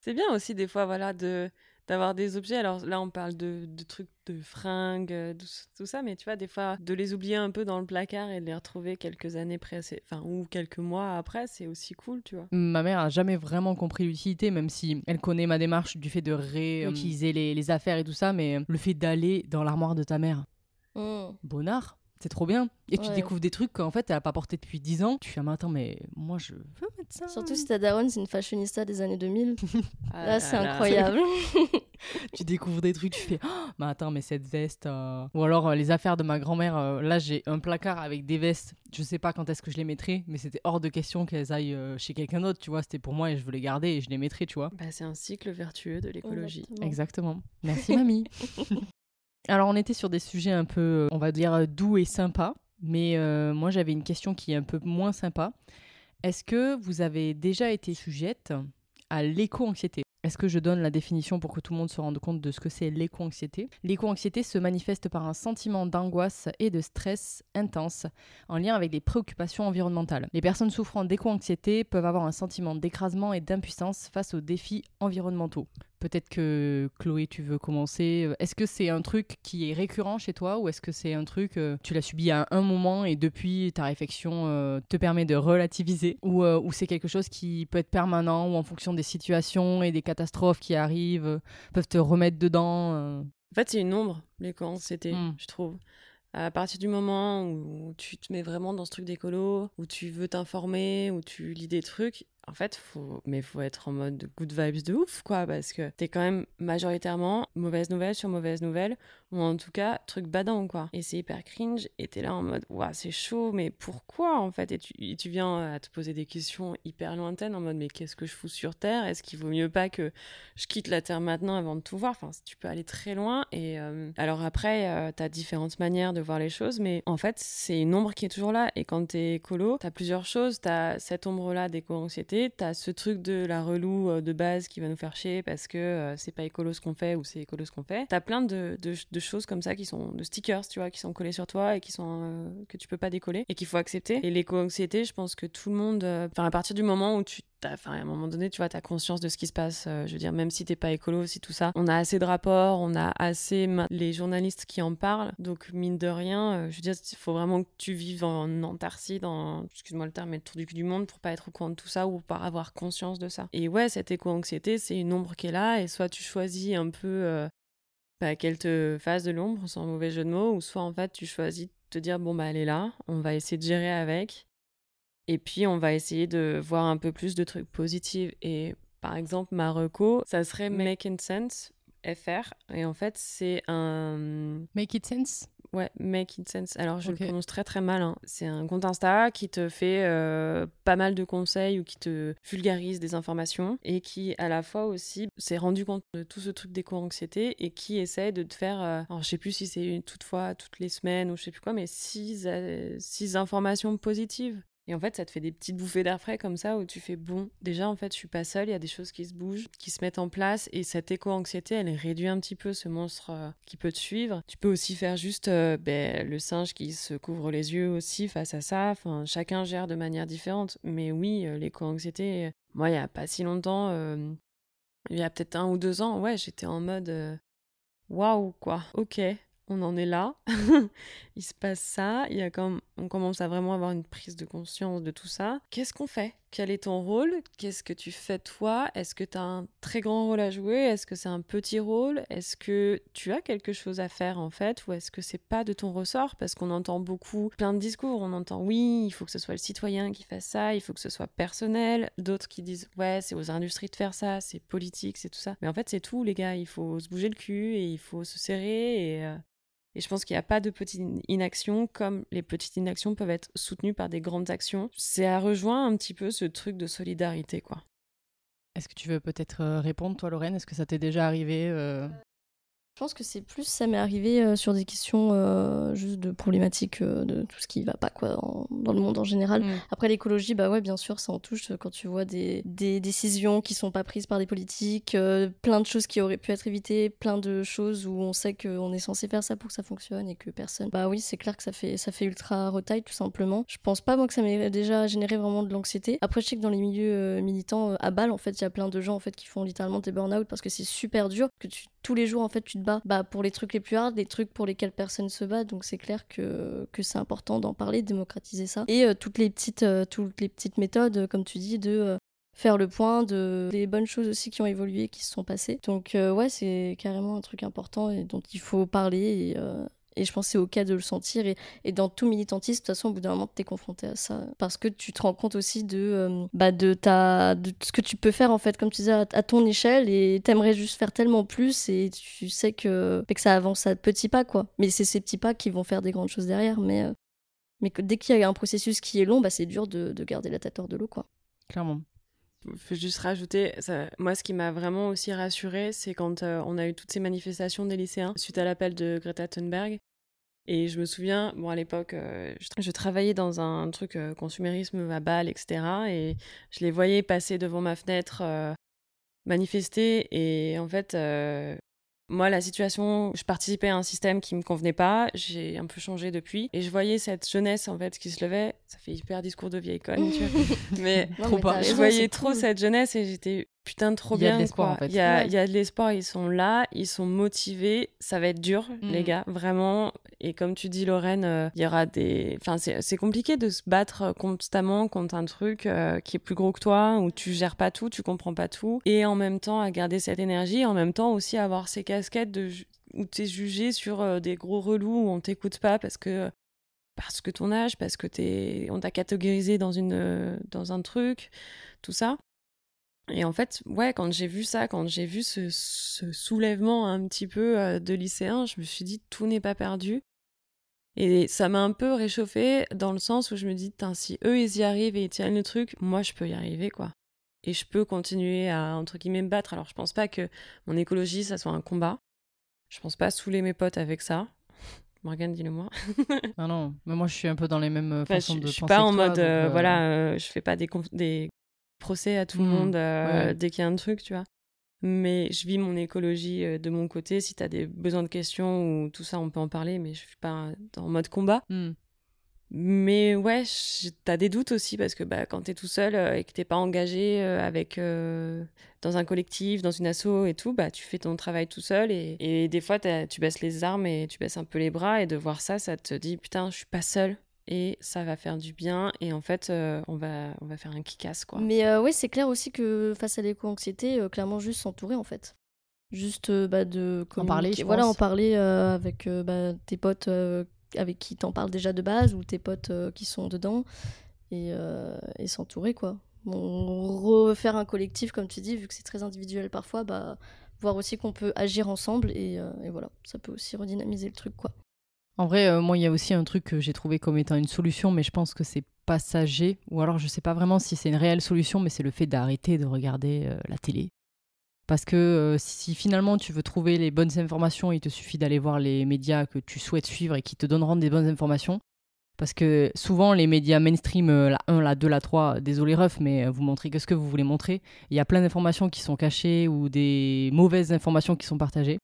Speaker 3: C'est bien aussi des fois, voilà, de d'avoir des objets. Alors là, on parle de, de trucs de fringues, euh, tout, tout ça, mais tu vois, des fois, de les oublier un peu dans le placard et de les retrouver quelques années près, enfin, ou quelques mois après, c'est aussi cool, tu vois.
Speaker 4: Ma mère a jamais vraiment compris l'utilité, même si elle connaît ma démarche du fait de réutiliser les, les affaires et tout ça, mais le fait d'aller dans l'armoire de ta mère,
Speaker 6: Mm.
Speaker 4: bonnard, c'est trop bien. Et tu
Speaker 6: Ouais.
Speaker 4: découvres des trucs qu'en fait elle a pas porté depuis 10 ans. Tu fais, mais attends, mais moi je veux mettre ça.
Speaker 6: Surtout si ta daronne, c'est une fashionista des années 2000. <laughs>
Speaker 3: Ah
Speaker 6: Là, c'est incroyable. <laughs>
Speaker 4: tu découvres des trucs, tu fais, oh, mais attends, mais cette veste. euh, Ou alors euh, les affaires de ma grand-mère, euh, là j'ai un placard avec des vestes. Je sais pas quand est-ce que je les mettrai, mais c'était hors de question qu'elles aillent euh, chez quelqu'un d'autre, tu vois. C'était pour moi et je veux les garder et je les mettrai, tu vois.
Speaker 3: Bah, c'est un cycle vertueux de l'écologie.
Speaker 6: Exactement.
Speaker 4: Exactement. Merci mamie. <laughs> Alors on était sur des sujets un peu, euh, on va dire, doux et sympas, mais euh, moi j'avais une question qui est un peu moins sympa. Est-ce que vous avez déjà été sujette à l'éco-anxiété? Est-ce que je donne la définition pour que tout le monde se rende compte de ce que c'est l'éco-anxiété? L'éco-anxiété se manifeste par un sentiment d'angoisse et de stress intense en lien avec des préoccupations environnementales. Les personnes souffrant d'éco-anxiété peuvent avoir un sentiment d'écrasement et d'impuissance face aux défis environnementaux. Peut-être que Chloé, tu veux commencer. Est-ce que c'est un truc qui est récurrent chez toi ou est-ce que c'est un truc, euh, tu l'as subi à un moment et depuis ta réflexion euh, te permet de relativiser ou, euh, ou c'est quelque chose qui peut être permanent ou en fonction des situations et des catastrophes qui arrivent, euh, peuvent te remettre dedans.
Speaker 3: En fait, c'est une ombre, l'éco-anxiété,
Speaker 4: Mm.
Speaker 3: je trouve. À partir du moment où tu te mets vraiment dans ce truc d'écolo, où tu veux t'informer, où tu lis des trucs, en fait, faut, mais faut être en mode good vibes de ouf, quoi, parce que t'es quand même majoritairement mauvaise nouvelle sur mauvaise nouvelle, ou en tout cas, truc badant, quoi. Et c'est hyper cringe, et t'es là en mode, ouah, c'est chaud, mais pourquoi, en fait? Et tu, viens à te poser des questions hyper lointaines, en mode, mais qu'est-ce que je fous sur Terre? Est-ce qu'il vaut mieux pas que je quitte la Terre maintenant avant de tout voir? Enfin, tu peux aller très loin, et euh, alors après, euh, t'as différentes manières de voir les choses, mais en fait, c'est une ombre qui est toujours là, et quand t'es écolo, t'as plusieurs choses, t'as cette ombre-là d'éco-anxiété, t'as ce truc de la relou euh, de base qui va nous faire chier parce que euh, c'est pas écolo ce qu'on fait ou c'est écolo ce qu'on fait. T'as plein de, choses comme ça qui sont de stickers, tu vois, qui sont collés sur toi et qui sont euh, que tu peux pas décoller et qu'il faut accepter. Et l'éco-anxiété, je pense que tout le monde, enfin à partir du moment où tu À un moment donné, tu vois, t'as conscience de ce qui se passe. euh, je veux dire, même si t'es pas écolo, si tout ça, on a assez de rapports, on a assez les journalistes qui en parlent. Donc, mine de rien, euh, je veux dire, il faut vraiment que tu vives en Antarctique, en, excuse-moi le terme, mais le tour du cul du monde pour pas être au courant de tout ça ou pour avoir conscience de ça. Et ouais, cette éco-anxiété, c'est une ombre qui est là et soit tu choisis un peu euh, bah, qu'elle te fasse de l'ombre, sans mauvais jeu de mots, ou soit en fait tu choisis de te dire, bon, bah elle est là, on va essayer de gérer avec. Et puis, on va essayer de voir un peu plus de trucs positifs. Et par exemple, ma reco, ça serait Making Sense FR. Et en fait, c'est un.
Speaker 4: Make it sense?
Speaker 3: Ouais, Make It Sense. Alors, je le prononce très très mal. hein. C'est un compte Insta qui te fait euh, pas mal de conseils ou qui te vulgarise des informations et qui, à la fois aussi, s'est rendu compte de tout ce truc d'éco-anxiété et qui essaie de te faire. euh, alors, je sais plus si c'est une toutefois toutes les semaines ou je sais plus quoi, mais six, euh, six informations positives. Et en fait, ça te fait des petites bouffées d'air frais comme ça où tu fais bon, déjà en fait, je suis pas seule, il y a des choses qui se bougent, qui se mettent en place et cette éco-anxiété, elle réduit un petit peu ce monstre euh, qui peut te suivre. Tu peux aussi faire juste euh, ben, le singe qui se couvre les yeux aussi face à ça. Enfin, chacun gère de manière différente. Mais oui, euh, l'éco-anxiété, moi, il y a pas si longtemps, il y a peut-être un ou deux ans, ouais, j'étais en mode waouh, quoi, ok. On en est là, <laughs> il se passe ça, il y a comme, on commence à vraiment avoir une prise de conscience de tout ça. Qu'est-ce qu'on fait? Quel est ton rôle? Qu'est-ce que tu fais toi? Est-ce que tu as un très grand rôle à jouer? Est-ce que c'est un petit rôle? Est-ce que tu as quelque chose à faire en fait? Ou est-ce que c'est pas de ton ressort? Parce qu'on entend beaucoup plein de discours. On entend oui, il faut que ce soit le citoyen qui fasse ça, il faut que ce soit personnel. D'autres qui disent ouais, c'est aux industries de faire ça, c'est politique, c'est tout ça. Mais en fait, c'est tout, les gars. Il faut se bouger le cul et il faut se serrer et. euh, et je pense qu'il n'y a pas de petite inaction comme les petites inactions peuvent être soutenues par des grandes actions. C'est à rejoindre un petit peu ce truc de solidarité, quoi.
Speaker 4: Est-ce que tu veux peut-être euh, répondre, toi, Lorraine? Est-ce que ça t'est déjà arrivé euh,
Speaker 6: Je pense que c'est plus ça m'est arrivé euh, sur des questions euh, juste de problématiques euh, de tout ce qui va pas quoi en- dans le monde en général.
Speaker 4: Mm.
Speaker 6: Après l'écologie, bah ouais, bien sûr, ça en touche quand tu vois des, des décisions qui sont pas prises par des politiques, euh, plein de choses qui auraient pu être évitées, plein de choses où on sait qu'on est censé faire ça pour que ça fonctionne et que personne. Bah oui, c'est clair que ça fait ça fait ultra retail tout simplement. Je pense pas moi que ça m'ait déjà généré vraiment de l'anxiété. Après, je sais que dans les milieux militants à Bâle, en fait, il y a plein de gens en fait qui font littéralement des burn-out parce que c'est super dur que tu tous les jours en fait tu te bats bah, pour les trucs les plus hard, les trucs pour lesquels personne se bat. Donc c'est clair que, que c'est important d'en parler, de démocratiser ça. Et euh, toutes les petites euh, toutes les petites méthodes, euh, comme tu dis, de faire le point de des bonnes choses aussi qui ont évolué, qui se sont passées. Donc ouais, c'est carrément un truc important et dont il faut parler et je pense que c'est ok de le sentir. Et, et dans tout militantisme, de toute façon, au bout d'un moment, tu es confronté à ça. Parce que tu te rends compte aussi de, euh, bah, de, ta, de ce que tu peux faire, en fait, comme tu disais, à, ton échelle. Et t'aimerais juste faire tellement plus. Et tu sais que, que ça avance à petits pas, quoi. Mais c'est ces petits pas qui vont faire des grandes choses derrière. Mais, euh, mais que dès qu'il y a un processus qui est long, bah, c'est dur de, de garder la tête hors de l'eau, quoi.
Speaker 4: Clairement.
Speaker 3: Faut juste rajouter, moi ce qui m'a vraiment aussi rassurée, c'est quand euh, on a eu toutes ces manifestations des lycéens suite à l'appel de Greta Thunberg. Et je me souviens, bon à l'époque, euh, je, travaillais dans un truc euh, consumérisme à Bâle, etc. Et je les voyais passer devant ma fenêtre, euh, manifester. Et en fait, moi, la situation, je participais à un système qui me convenait pas. J'ai un peu changé depuis. Et je voyais cette jeunesse, en fait, qui se levait. Ça fait hyper discours de vieille conne, tu vois. <laughs> Mais
Speaker 6: Non,
Speaker 4: Trop
Speaker 6: mais
Speaker 4: pas.
Speaker 6: t'as
Speaker 3: je voyais trop
Speaker 6: cool.
Speaker 3: cette jeunesse et j'étais putain trop
Speaker 4: Il y a de
Speaker 3: bien.
Speaker 4: l'espoir,
Speaker 3: quoi.
Speaker 4: en fait.
Speaker 3: Il y a,
Speaker 6: Ouais.
Speaker 3: il y a de l'espoir, ils sont là, ils sont motivés. Ça va être dur,
Speaker 4: Mm.
Speaker 3: les gars, vraiment. Et comme tu dis, Lorraine, euh, il y aura des. Enfin, c'est compliqué de se battre euh, constamment contre un truc euh, qui est plus gros que toi, où tu gères pas tout, tu comprends pas tout. Et en même temps, à garder cette énergie, en même temps aussi avoir ces casquettes de où tu es jugé sur euh, des gros relous où on t'écoute pas parce que parce que ton âge, parce que t'es, on t'a catégorisé dans une dans un truc, tout ça. Et en fait, ouais, quand j'ai vu ça, quand j'ai vu ce, ce soulèvement un petit peu euh, de lycéens, je me suis dit tout n'est pas perdu. Et ça m'a un peu réchauffé dans le sens où je me dis, si eux ils y arrivent et ils tiennent le truc, moi je peux y arriver quoi. Et je peux continuer à entre guillemets me battre. Alors je pense pas que mon écologie ça soit un combat. Je pense pas saouler mes potes avec ça. <laughs> Morgane, dis-le moi.
Speaker 4: Ah non, mais moi je suis un peu dans les mêmes euh,
Speaker 3: Enfin,
Speaker 4: façons
Speaker 3: je,
Speaker 4: de
Speaker 3: je suis
Speaker 4: penser
Speaker 3: pas en
Speaker 4: toi,
Speaker 3: mode, euh,
Speaker 4: euh,
Speaker 3: voilà, euh, je fais pas des procès à tout le
Speaker 4: Hmm,
Speaker 3: monde euh,
Speaker 4: ouais.
Speaker 3: dès qu'il y a un truc, tu vois. Mais je vis mon écologie euh, de mon côté. Si t'as des besoins de questions ou tout ça, on peut en parler, mais je suis pas en mode combat.
Speaker 4: hmm.
Speaker 3: Mais ouais, t'as des doutes aussi parce que bah, quand t'es tout seul euh, et que t'es pas engagé euh, avec euh, dans un collectif, dans une asso et tout, bah tu fais ton travail tout seul et, et des fois tu baisses les armes et tu baisses un peu les bras et de voir ça, ça te dit putain, je suis pas seule et ça va faire du bien et en fait euh, on va on va faire un kick-ass quoi.
Speaker 6: Mais euh, ouais, c'est clair aussi que face à l'éco-anxiété, euh, clairement juste s'entourer en fait. Juste bah, de
Speaker 4: En parler, je
Speaker 6: Voilà,
Speaker 4: pense.
Speaker 6: en parler avec bah, tes potes avec qui t'en parles déjà de base ou tes potes qui sont dedans et, et s'entourer quoi. Bon, refaire un collectif comme tu dis, vu que c'est très individuel parfois, bah voir aussi qu'on peut agir ensemble et, et voilà, ça peut aussi redynamiser le truc quoi.
Speaker 4: En vrai, euh, moi, il y a aussi un truc que j'ai trouvé comme étant une solution, mais je pense que c'est passager. Ou alors, je sais pas vraiment si c'est une réelle solution, mais c'est le fait d'arrêter de regarder euh, la télé. Parce que euh, si finalement tu veux trouver les bonnes informations, il te suffit d'aller voir les médias que tu souhaites suivre et qui te donneront des bonnes informations. Parce que souvent, les médias mainstream, la 1, la 2, la 3, désolé ref, mais vous montrez que ce que vous voulez montrer. Il y a plein d'informations qui sont cachées ou des mauvaises informations qui sont partagées.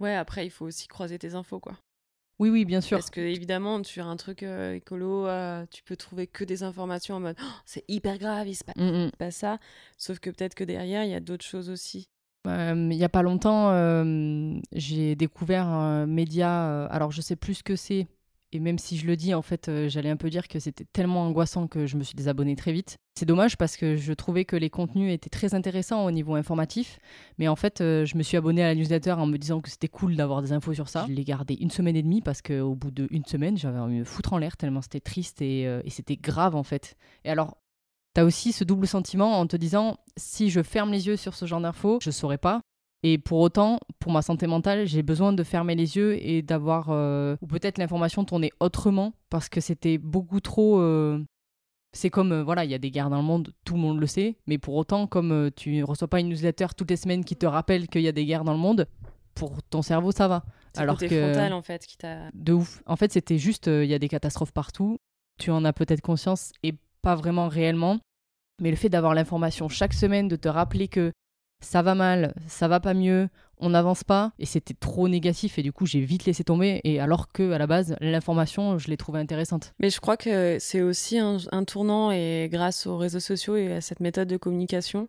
Speaker 3: Ouais, après il faut aussi croiser tes infos quoi.
Speaker 4: Oui, oui, bien sûr.
Speaker 3: Parce que évidemment, sur un truc euh, écolo, euh, tu peux trouver que des informations en mode Oh, c'est hyper grave, il se passe
Speaker 4: Mm, mm.
Speaker 3: pas ça. Sauf que peut-être que derrière, il y a d'autres choses aussi.
Speaker 4: Il n'y a pas longtemps, j'ai découvert un média. euh, alors, je sais plus ce que c'est. Et même si je le dis, en fait, euh, j'allais un peu dire que c'était tellement angoissant que je me suis désabonnée très vite. C'est dommage parce que je trouvais que les contenus étaient très intéressants au niveau informatif. Mais en fait, euh, je me suis abonnée à la newsletter en me disant que c'était cool d'avoir des infos sur ça. Je l'ai gardé une semaine et demie parce qu'au bout d'une semaine, j'avais envie de me foutre en l'air tellement c'était triste et, euh, et c'était grave en fait. Et alors, T'as aussi ce double sentiment en te disant si je ferme les yeux sur ce genre d'infos, je saurais pas. Et pour autant, pour ma santé mentale, j'ai besoin de fermer les yeux et d'avoir euh, ou peut-être l'information tourner autrement parce que c'était beaucoup trop. euh, C'est comme euh, voilà, il y a des guerres dans le monde, tout le monde le sait, mais pour autant, comme tu ne reçois pas une newsletter toutes les semaines qui te rappelle qu'il y a des guerres dans le monde, pour ton cerveau ça va.
Speaker 3: C'est
Speaker 4: Alors
Speaker 3: côté
Speaker 4: que-
Speaker 3: frontal en fait qui t'a.
Speaker 4: De ouf. En fait, c'était juste, il y a des catastrophes partout. Tu en as peut-être conscience et pas vraiment réellement. Mais le fait d'avoir l'information chaque semaine, de te rappeler que ça va mal, ça va pas mieux, on n'avance pas, et c'était trop négatif, et du coup, j'ai vite laissé tomber. Et alors que, à la base, l'information, je l'ai trouvée intéressante.
Speaker 3: Mais je crois que c'est aussi un, un tournant et grâce aux réseaux sociaux et à cette méthode de communication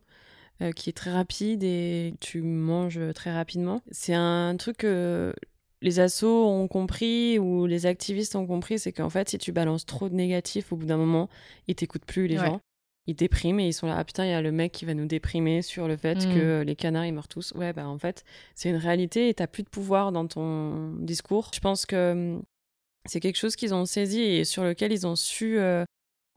Speaker 3: euh, qui est très rapide et tu manges très rapidement. C'est un truc que les assos ont compris ou les activistes ont compris, c'est qu'en fait, si tu balances trop de négatifs, au bout d'un moment, ils t'écoutent plus les
Speaker 4: Ouais.
Speaker 3: gens. Ils dépriment et ils sont là, ah putain, il y a le mec qui va nous déprimer sur le fait
Speaker 4: Mm.
Speaker 3: que les canards ils meurent tous. Ouais, bah en fait, c'est une réalité et t'as plus de pouvoir dans ton discours. Je pense que hum, c'est quelque chose qu'ils ont saisi et sur lequel ils ont su euh,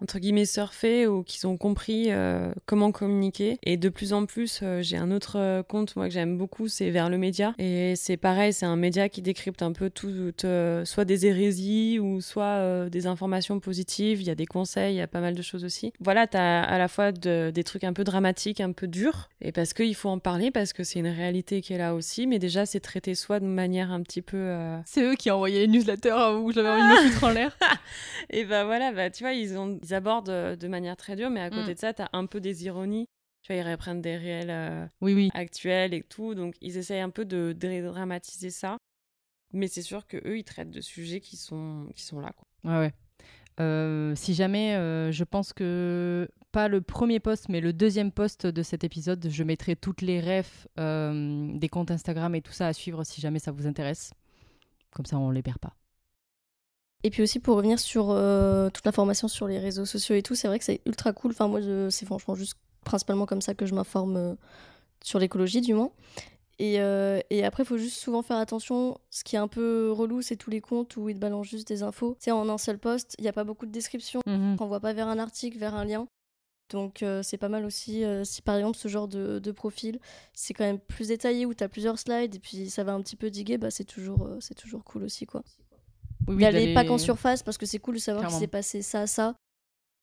Speaker 3: entre guillemets surfer ou qu'ils ont compris euh, comment communiquer. Et de plus en plus euh, j'ai un autre euh, compte moi que j'aime beaucoup c'est vers le média. Et c'est pareil c'est un média qui décrypte un peu tout euh, soit des hérésies ou soit euh, des informations positives. Il y a des conseils il y a pas mal de choses aussi. Voilà t'as à la fois de- des trucs un peu dramatiques un peu durs. Et parce qu'il faut en parler parce que c'est une réalité qui est là aussi. Mais déjà c'est traité soit de manière un petit peu euh,
Speaker 4: C'est eux qui ont envoyé les newsletters où j'avais envie de me foutre en l'air. <laughs>
Speaker 3: et bah voilà, bah tu vois, ils, ont, ils abordent euh, de manière très dure, mais à côté
Speaker 4: Mm.
Speaker 3: de ça, t'as un peu des ironies. Tu vois, ils reprennent des réels euh,
Speaker 4: Oui, oui.
Speaker 3: actuels et tout. Donc, ils essayent un peu de dédramatiser ça. Mais c'est sûr que eux, ils traitent de sujets qui sont, qui sont là. Quoi.
Speaker 4: Ouais, ouais. Euh, si jamais, euh, je pense que pas le premier post, mais le deuxième post de cet épisode, je mettrai toutes les refs des comptes Instagram et tout ça à suivre si jamais ça vous intéresse. Comme ça, on les perd pas.
Speaker 6: Et puis aussi pour revenir sur euh, toute l'information sur les réseaux sociaux et tout, c'est vrai que c'est ultra cool. Enfin moi, c'est franchement juste principalement comme ça que je m'informe euh, sur l'écologie du moins. Et, euh, et après, il faut juste souvent faire attention. Ce qui est un peu relou, c'est tous les comptes où ils te balancent juste des infos. C'est en un seul post, il n'y a pas beaucoup de description.
Speaker 4: Mhm.
Speaker 6: On renvoie pas vers un article, vers un lien. Donc euh, c'est pas mal aussi euh, si par exemple ce genre de, de profil c'est quand même plus détaillé où tu as plusieurs slides et puis ça va un petit peu diguer, bah c'est toujours, euh, c'est toujours cool aussi quoi.
Speaker 4: Oui, d'aller-
Speaker 6: pas qu'en surface parce que c'est cool de savoir qu'il s'est passé ça, ça.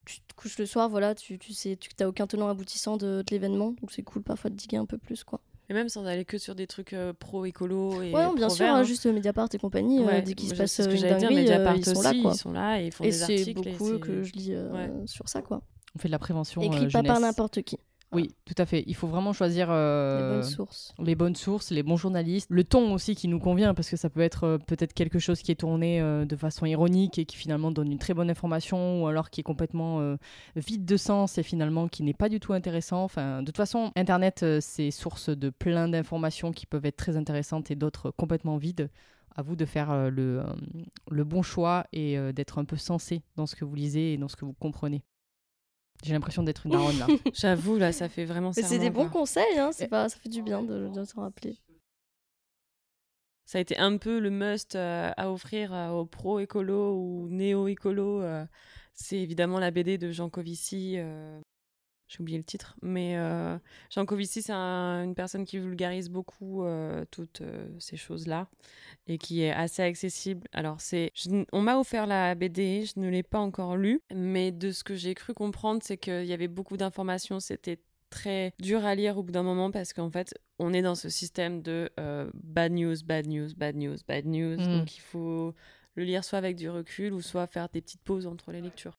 Speaker 6: Tu te couches le soir, voilà, tu, tu sais, tu n'as aucun tenant aboutissant de, de l'événement, donc c'est cool parfois de diguer un peu plus quoi.
Speaker 3: Et même sans aller que sur des trucs euh, pro-écolo et
Speaker 6: Ouais, non, bien sûr, hein,
Speaker 3: hein.
Speaker 6: juste Mediapart et compagnie, euh,
Speaker 3: Ouais,
Speaker 6: dès qu'il se passe
Speaker 3: ce que
Speaker 6: une
Speaker 3: j'allais dire,
Speaker 6: dinguerie, euh,
Speaker 3: Mediapart
Speaker 6: ils sont là
Speaker 3: aussi,
Speaker 6: quoi.
Speaker 3: Ils sont là et ils font
Speaker 6: Et
Speaker 3: des
Speaker 6: c'est
Speaker 3: articles.
Speaker 6: beaucoup
Speaker 3: et c'est-
Speaker 6: que je lis euh,
Speaker 3: Ouais.
Speaker 6: sur ça quoi.
Speaker 4: On fait de la prévention. euh,
Speaker 6: Écrit pas par n'importe qui.
Speaker 4: Oui, tout à fait. Il faut vraiment choisir euh,
Speaker 6: Les bonnes sources.
Speaker 4: les bonnes sources, les bons journalistes, le ton aussi qui nous convient, parce que ça peut être euh, peut-être quelque chose qui est tourné euh, de façon ironique et qui finalement donne une très bonne information, ou alors qui est complètement vide de sens et finalement qui n'est pas du tout intéressant. Enfin, de toute façon, Internet, c'est source de plein d'informations qui peuvent être très intéressantes et d'autres complètement vides. À vous de faire le, le bon choix et d'être un peu sensé dans ce que vous lisez et dans ce que vous comprenez. J'ai l'impression d'être une <laughs> daronne là.
Speaker 3: J'avoue, là, ça fait vraiment
Speaker 6: Mais c'est des bons
Speaker 3: quoi.
Speaker 6: conseils, hein, c'est pas, ça fait du bien de, de s'en rappeler.
Speaker 3: Ça a été un peu le must euh, à offrir euh, aux pro-écolo ou néo-écolo. euh, c'est évidemment la BD de Jean Covici. J'ai oublié le titre. Mais euh, Jean Covici, c'est un- une personne qui vulgarise beaucoup euh, toutes euh, ces choses-là et qui est assez accessible. Alors, c'est, on m'a offert la BD, je ne l'ai pas encore lue, mais de ce que j'ai cru comprendre, c'est qu'il y avait beaucoup d'informations. C'était très dur à lire au bout d'un moment parce qu'en fait, on est dans ce système de euh, bad news, bad news, bad news, bad news.
Speaker 4: Mm.
Speaker 3: Donc il faut le lire soit avec du recul ou soit faire des petites pauses entre les lectures.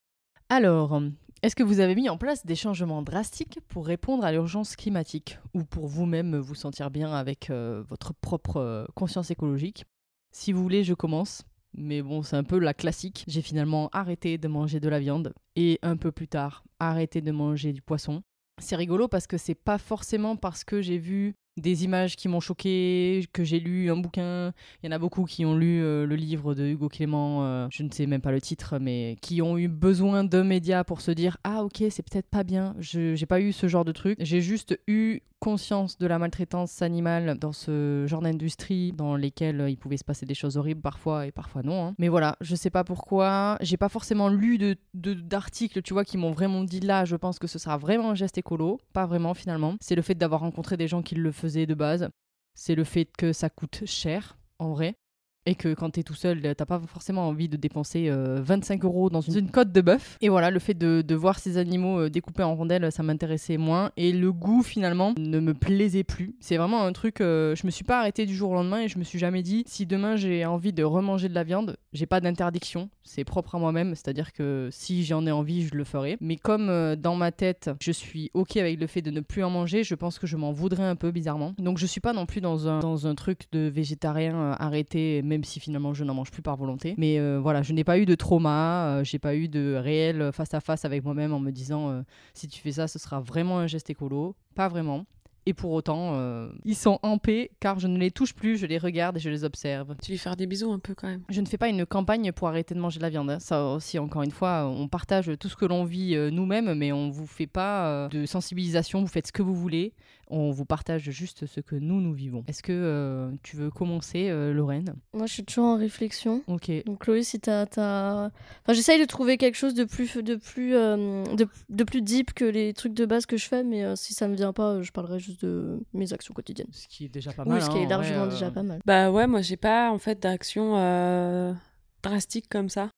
Speaker 4: Alors, est-ce que vous avez mis en place des changements drastiques pour répondre à l'urgence climatique ou pour vous-même vous sentir bien avec euh, votre propre euh, conscience écologique? Si vous voulez, je commence. Mais bon, c'est un peu la classique. J'ai finalement arrêté de manger de la viande et un peu plus tard, arrêté de manger du poisson. C'est rigolo parce que c'est pas forcément parce que j'ai vu des images qui m'ont choqué, que j'ai lu un bouquin. Il y en a beaucoup qui ont lu euh, le livre de Hugo Clément, euh, je ne sais même pas le titre, mais qui ont eu besoin d'un média pour se dire Ah, ok, c'est peut-être pas bien. Je j'ai pas eu ce genre de truc. J'ai juste eu conscience de la maltraitance animale dans ce genre d'industrie dans lesquelles euh, il pouvait se passer des choses horribles parfois et parfois non. hein. Mais voilà, je sais pas pourquoi. J'ai pas forcément lu de de- d'articles, tu vois, qui m'ont vraiment dit là, je pense que ce sera vraiment un geste écolo. Pas vraiment finalement. C'est le fait d'avoir rencontré des gens qui le faisaient de base. C'est le fait que ça coûte cher, en vrai. Et que quand t'es tout seul, t'as pas forcément envie de dépenser euh, 25 euros dans une, une côte de bœuf. Et voilà, le fait de, de voir ces animaux euh, découpés en rondelles, ça m'intéressait moins. Et le goût, finalement, ne me plaisait plus. C'est vraiment un truc, euh, je me suis pas arrêtée du jour au lendemain et je me suis jamais dit, si demain j'ai envie de remanger de la viande, j'ai pas d'interdiction. C'est propre à moi-même, c'est-à-dire que si j'en ai envie, je le ferai. Mais comme euh, dans ma tête, je suis ok avec le fait de ne plus en manger, je pense que je m'en voudrais un peu bizarrement. Donc je suis pas non plus dans un, dans un truc de végétarien euh, arrêté, même si finalement je n'en mange plus par volonté. Mais euh, voilà, je n'ai pas eu de trauma, euh, j'ai pas eu de réel face à face avec moi-même en me disant euh, si tu fais ça, ce sera vraiment un geste écolo. Pas vraiment. Et pour autant, euh, ils sont en paix car je ne les touche plus, je les regarde et je les observe.
Speaker 3: Tu lui faire des bisous un peu quand même.
Speaker 4: Je ne fais pas une campagne pour arrêter de manger de la viande. hein. Ça aussi, encore une fois, on partage tout ce que l'on vit euh, nous-mêmes, mais on vous fait pas euh, de sensibilisation. Vous faites ce que vous voulez. On vous partage juste ce que nous, nous vivons. Est-ce que euh, tu veux commencer, euh, Lorraine?
Speaker 6: Moi, je suis toujours en réflexion.
Speaker 4: Ok.
Speaker 6: Donc Chloé, si t'as, t'as... Enfin, j'essaye de trouver quelque chose de plus, de plus, euh, de, de plus deep que les trucs de base que je fais, mais euh, si ça me vient pas, je parlerai juste de mes actions quotidiennes.
Speaker 4: Ce qui est déjà pas
Speaker 6: Oui,
Speaker 4: mal.
Speaker 6: ce qui
Speaker 4: hein,
Speaker 6: est
Speaker 4: en
Speaker 6: largement
Speaker 4: vrai,
Speaker 6: déjà pas mal.
Speaker 3: Bah ouais, moi j'ai pas en fait d'action euh, drastique comme ça.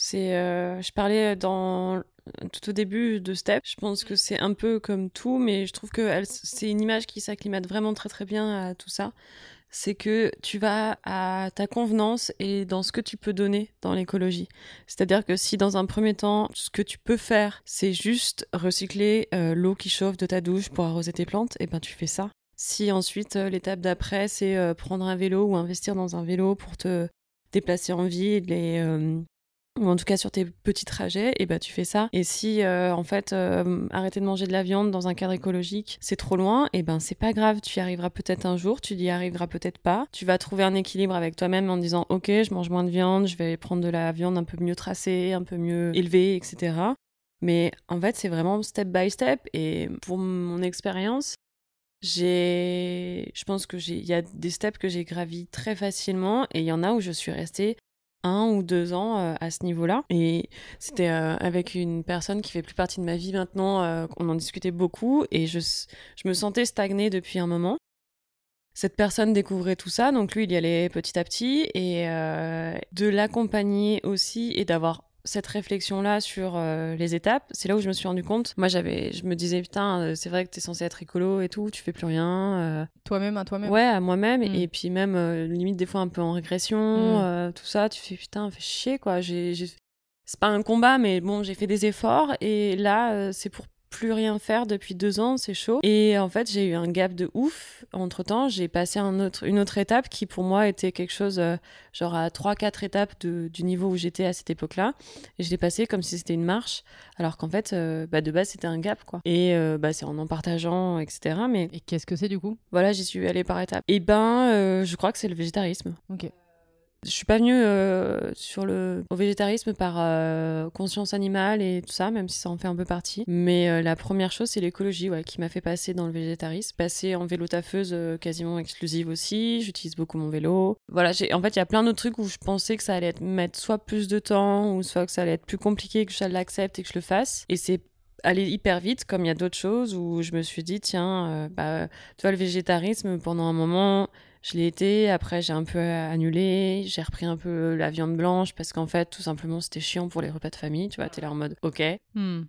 Speaker 3: C'est, euh, je parlais dans tout au début de Step. Je pense que c'est un peu comme tout, mais je trouve que c'est une image qui s'acclimate vraiment très très bien à tout ça. c'est que tu vas à ta convenance et dans ce que tu peux donner dans l'écologie. C'est-à-dire que si dans un premier temps, ce que tu peux faire, c'est juste recycler euh, l'eau qui chauffe de ta douche pour arroser tes plantes, et ben tu fais ça. Si ensuite euh, l'étape d'après, c'est prendre un vélo ou investir dans un vélo pour te déplacer en ville et ou en tout cas sur tes petits trajets, et bah tu fais ça. Et si euh, en fait euh, arrêter de manger de la viande dans un cadre écologique, c'est trop loin, et ben c'est pas grave, tu y arriveras peut-être un jour, tu y arriveras peut-être pas. Tu vas trouver un équilibre avec toi-même en disant ok, je mange moins de viande, je vais prendre de la viande un peu mieux tracée, un peu mieux élevée, etc. Mais en fait, c'est vraiment step by step. Et pour mon expérience, j'ai, je pense que j'ai, il y a des steps que j'ai gravis très facilement et il y en a où je suis restée un ou deux ans euh, à ce niveau-là. Et c'était euh, avec une personne qui fait plus partie de ma vie maintenant, euh, on en discutait beaucoup et je, je me sentais stagnée depuis un moment. Cette personne découvrait tout ça, donc lui il y allait petit à petit et de l'accompagner aussi et d'avoir cette réflexion-là sur euh, les étapes, c'est là où je me suis rendu compte. Moi, j'avais, je me disais, putain, euh, c'est vrai que t'es censé être écolo et tout, tu fais plus rien. Euh.
Speaker 4: Toi-même, à toi-même
Speaker 3: Ouais, à moi-même. Mm. Et puis même, limite, des fois un peu en régression, mm. tout ça, tu fais, putain, fais chier, quoi. J'ai, C'est pas un combat, mais bon, j'ai fait des efforts. Et là, c'est pour plus rien faire depuis deux ans, c'est chaud. Et en fait, j'ai eu un gap de ouf. Entre temps, j'ai passé un autre, une autre étape qui pour moi était quelque chose, euh, genre à trois, quatre étapes de, du niveau où j'étais à cette époque-là. Et je l'ai passé comme si c'était une marche, alors qu'en fait, euh, bah, de base, c'était un gap, quoi. Et euh, bah, c'est en en partageant, etc. Mais...
Speaker 4: Et qu'est-ce que c'est du coup?
Speaker 3: Voilà, j'y suis allée par étapes. Et ben, je crois que c'est le végétarisme.
Speaker 4: Ok.
Speaker 3: Je suis pas venue euh, sur le au végétarisme par euh, conscience animale et tout ça, même si ça en fait un peu partie. Mais euh, la première chose, c'est l'écologie, qui m'a fait passer dans le végétarisme. Passer en vélo taffeuse quasiment exclusive aussi. J'utilise beaucoup mon vélo. Voilà, en fait, il y a plein d'autres trucs où je pensais que ça allait être, mettre soit plus de temps ou soit que ça allait être plus compliqué que je l'accepte et que je le fasse. Et c'est aller hyper vite, comme il y a d'autres choses où je me suis dit, tiens, bah, tu vois, le végétarisme, pendant un moment, je l'ai été, après j'ai un peu annulé, j'ai repris un peu la viande blanche parce qu'en fait, tout simplement, c'était chiant pour les repas de famille, tu vois, t'es là en mode, ok. Hmm.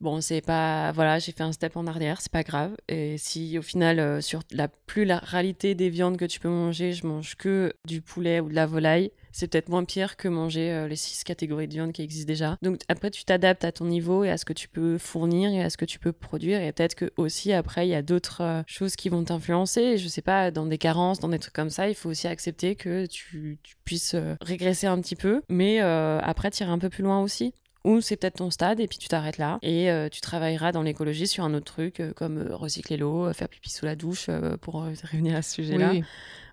Speaker 3: Bon, c'est pas. Voilà, j'ai fait un step en arrière, c'est pas grave. Et si au final, euh, sur la pluralité des viandes que tu peux manger, je mange que du poulet ou de la volaille, c'est peut-être moins pire que manger euh, les six catégories de viande qui existent déjà. Donc après, tu t'adaptes à ton niveau et à ce que tu peux fournir et à ce que tu peux produire. Et peut-être que aussi après, il y a d'autres euh, choses qui vont t'influencer. Je sais pas, dans des carences, dans des trucs comme ça, il faut aussi accepter que tu, puisses régresser un petit peu, mais après tirer un peu plus loin aussi ou c'est peut-être ton stade et puis tu t'arrêtes là et euh, tu travailleras dans l'écologie sur un autre truc euh, comme euh, recycler l'eau, faire pipi sous la douche pour <laughs> revenir à ce sujet-là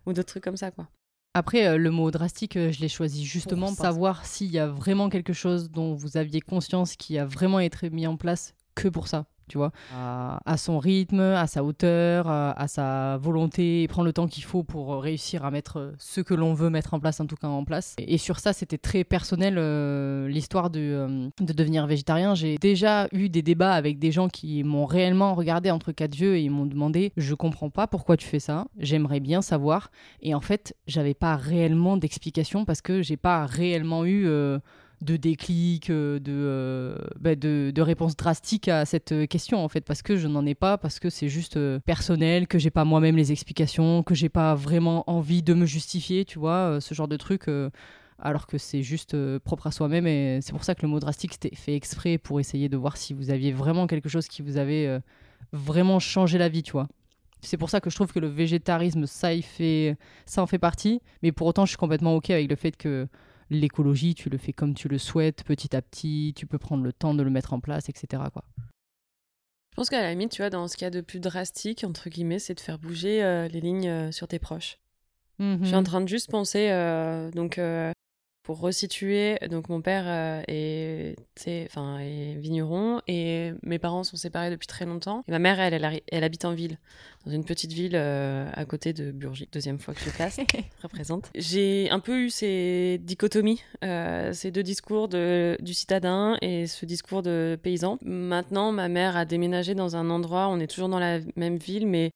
Speaker 3: ou d'autres trucs comme ça quoi.
Speaker 4: Après, le mot drastique, je l'ai choisi justement pour savoir s'il y a vraiment quelque chose dont vous aviez conscience qui a vraiment été mis en place que pour ça tu vois, à, son rythme, à sa hauteur, à, sa volonté, et prendre le temps qu'il faut pour réussir à mettre ce que l'on veut mettre en place, en tout cas en place. Et, sur ça, c'était très personnel, euh, l'histoire de, euh, de devenir végétarien. J'ai déjà eu des débats avec des gens qui m'ont réellement regardé entre quatre yeux et ils m'ont demandé, je comprends pas pourquoi tu fais ça, j'aimerais bien savoir. Et en fait, j'avais pas réellement d'explication parce que j'ai pas réellement eu... Euh, de déclic, euh, euh, bah, de, de, réponse drastique à cette question en fait, parce que je n'en ai pas, parce que c'est juste euh, personnel, que j'ai pas moi-même les explications, que j'ai pas vraiment envie de me justifier, tu vois, ce genre de truc. alors que c'est juste propre à soi-même et c'est pour ça que le mot drastique c'était fait exprès pour essayer de voir si vous aviez vraiment quelque chose qui vous avait vraiment changé la vie, tu vois. C'est pour ça que je trouve que le végétarisme, ça, il fait, ça en fait partie. Mais pour autant, je suis complètement OK avec le fait que l'écologie, tu le fais comme tu le souhaites, petit à petit, tu peux prendre le temps de le mettre en place, etc. Quoi.
Speaker 3: Je pense qu'à la limite, tu vois, dans ce cas de plus drastique, entre guillemets, c'est de faire bouger euh, les lignes euh, sur tes proches. Je suis en mhm. train de juste penser, euh, donc pour resituer, donc mon père euh, est, enfin, est vigneron et mes parents sont séparés depuis très longtemps. Et ma mère, elle, elle, habite en ville, dans une petite ville euh, à côté de Burgy. Deuxième fois que je passe, <laughs> représente. J'ai un peu eu ces dichotomies, euh, ces deux discours de, du citadin et ce discours de paysan. Maintenant, ma mère a déménagé dans un endroit, on est toujours dans la même ville, mais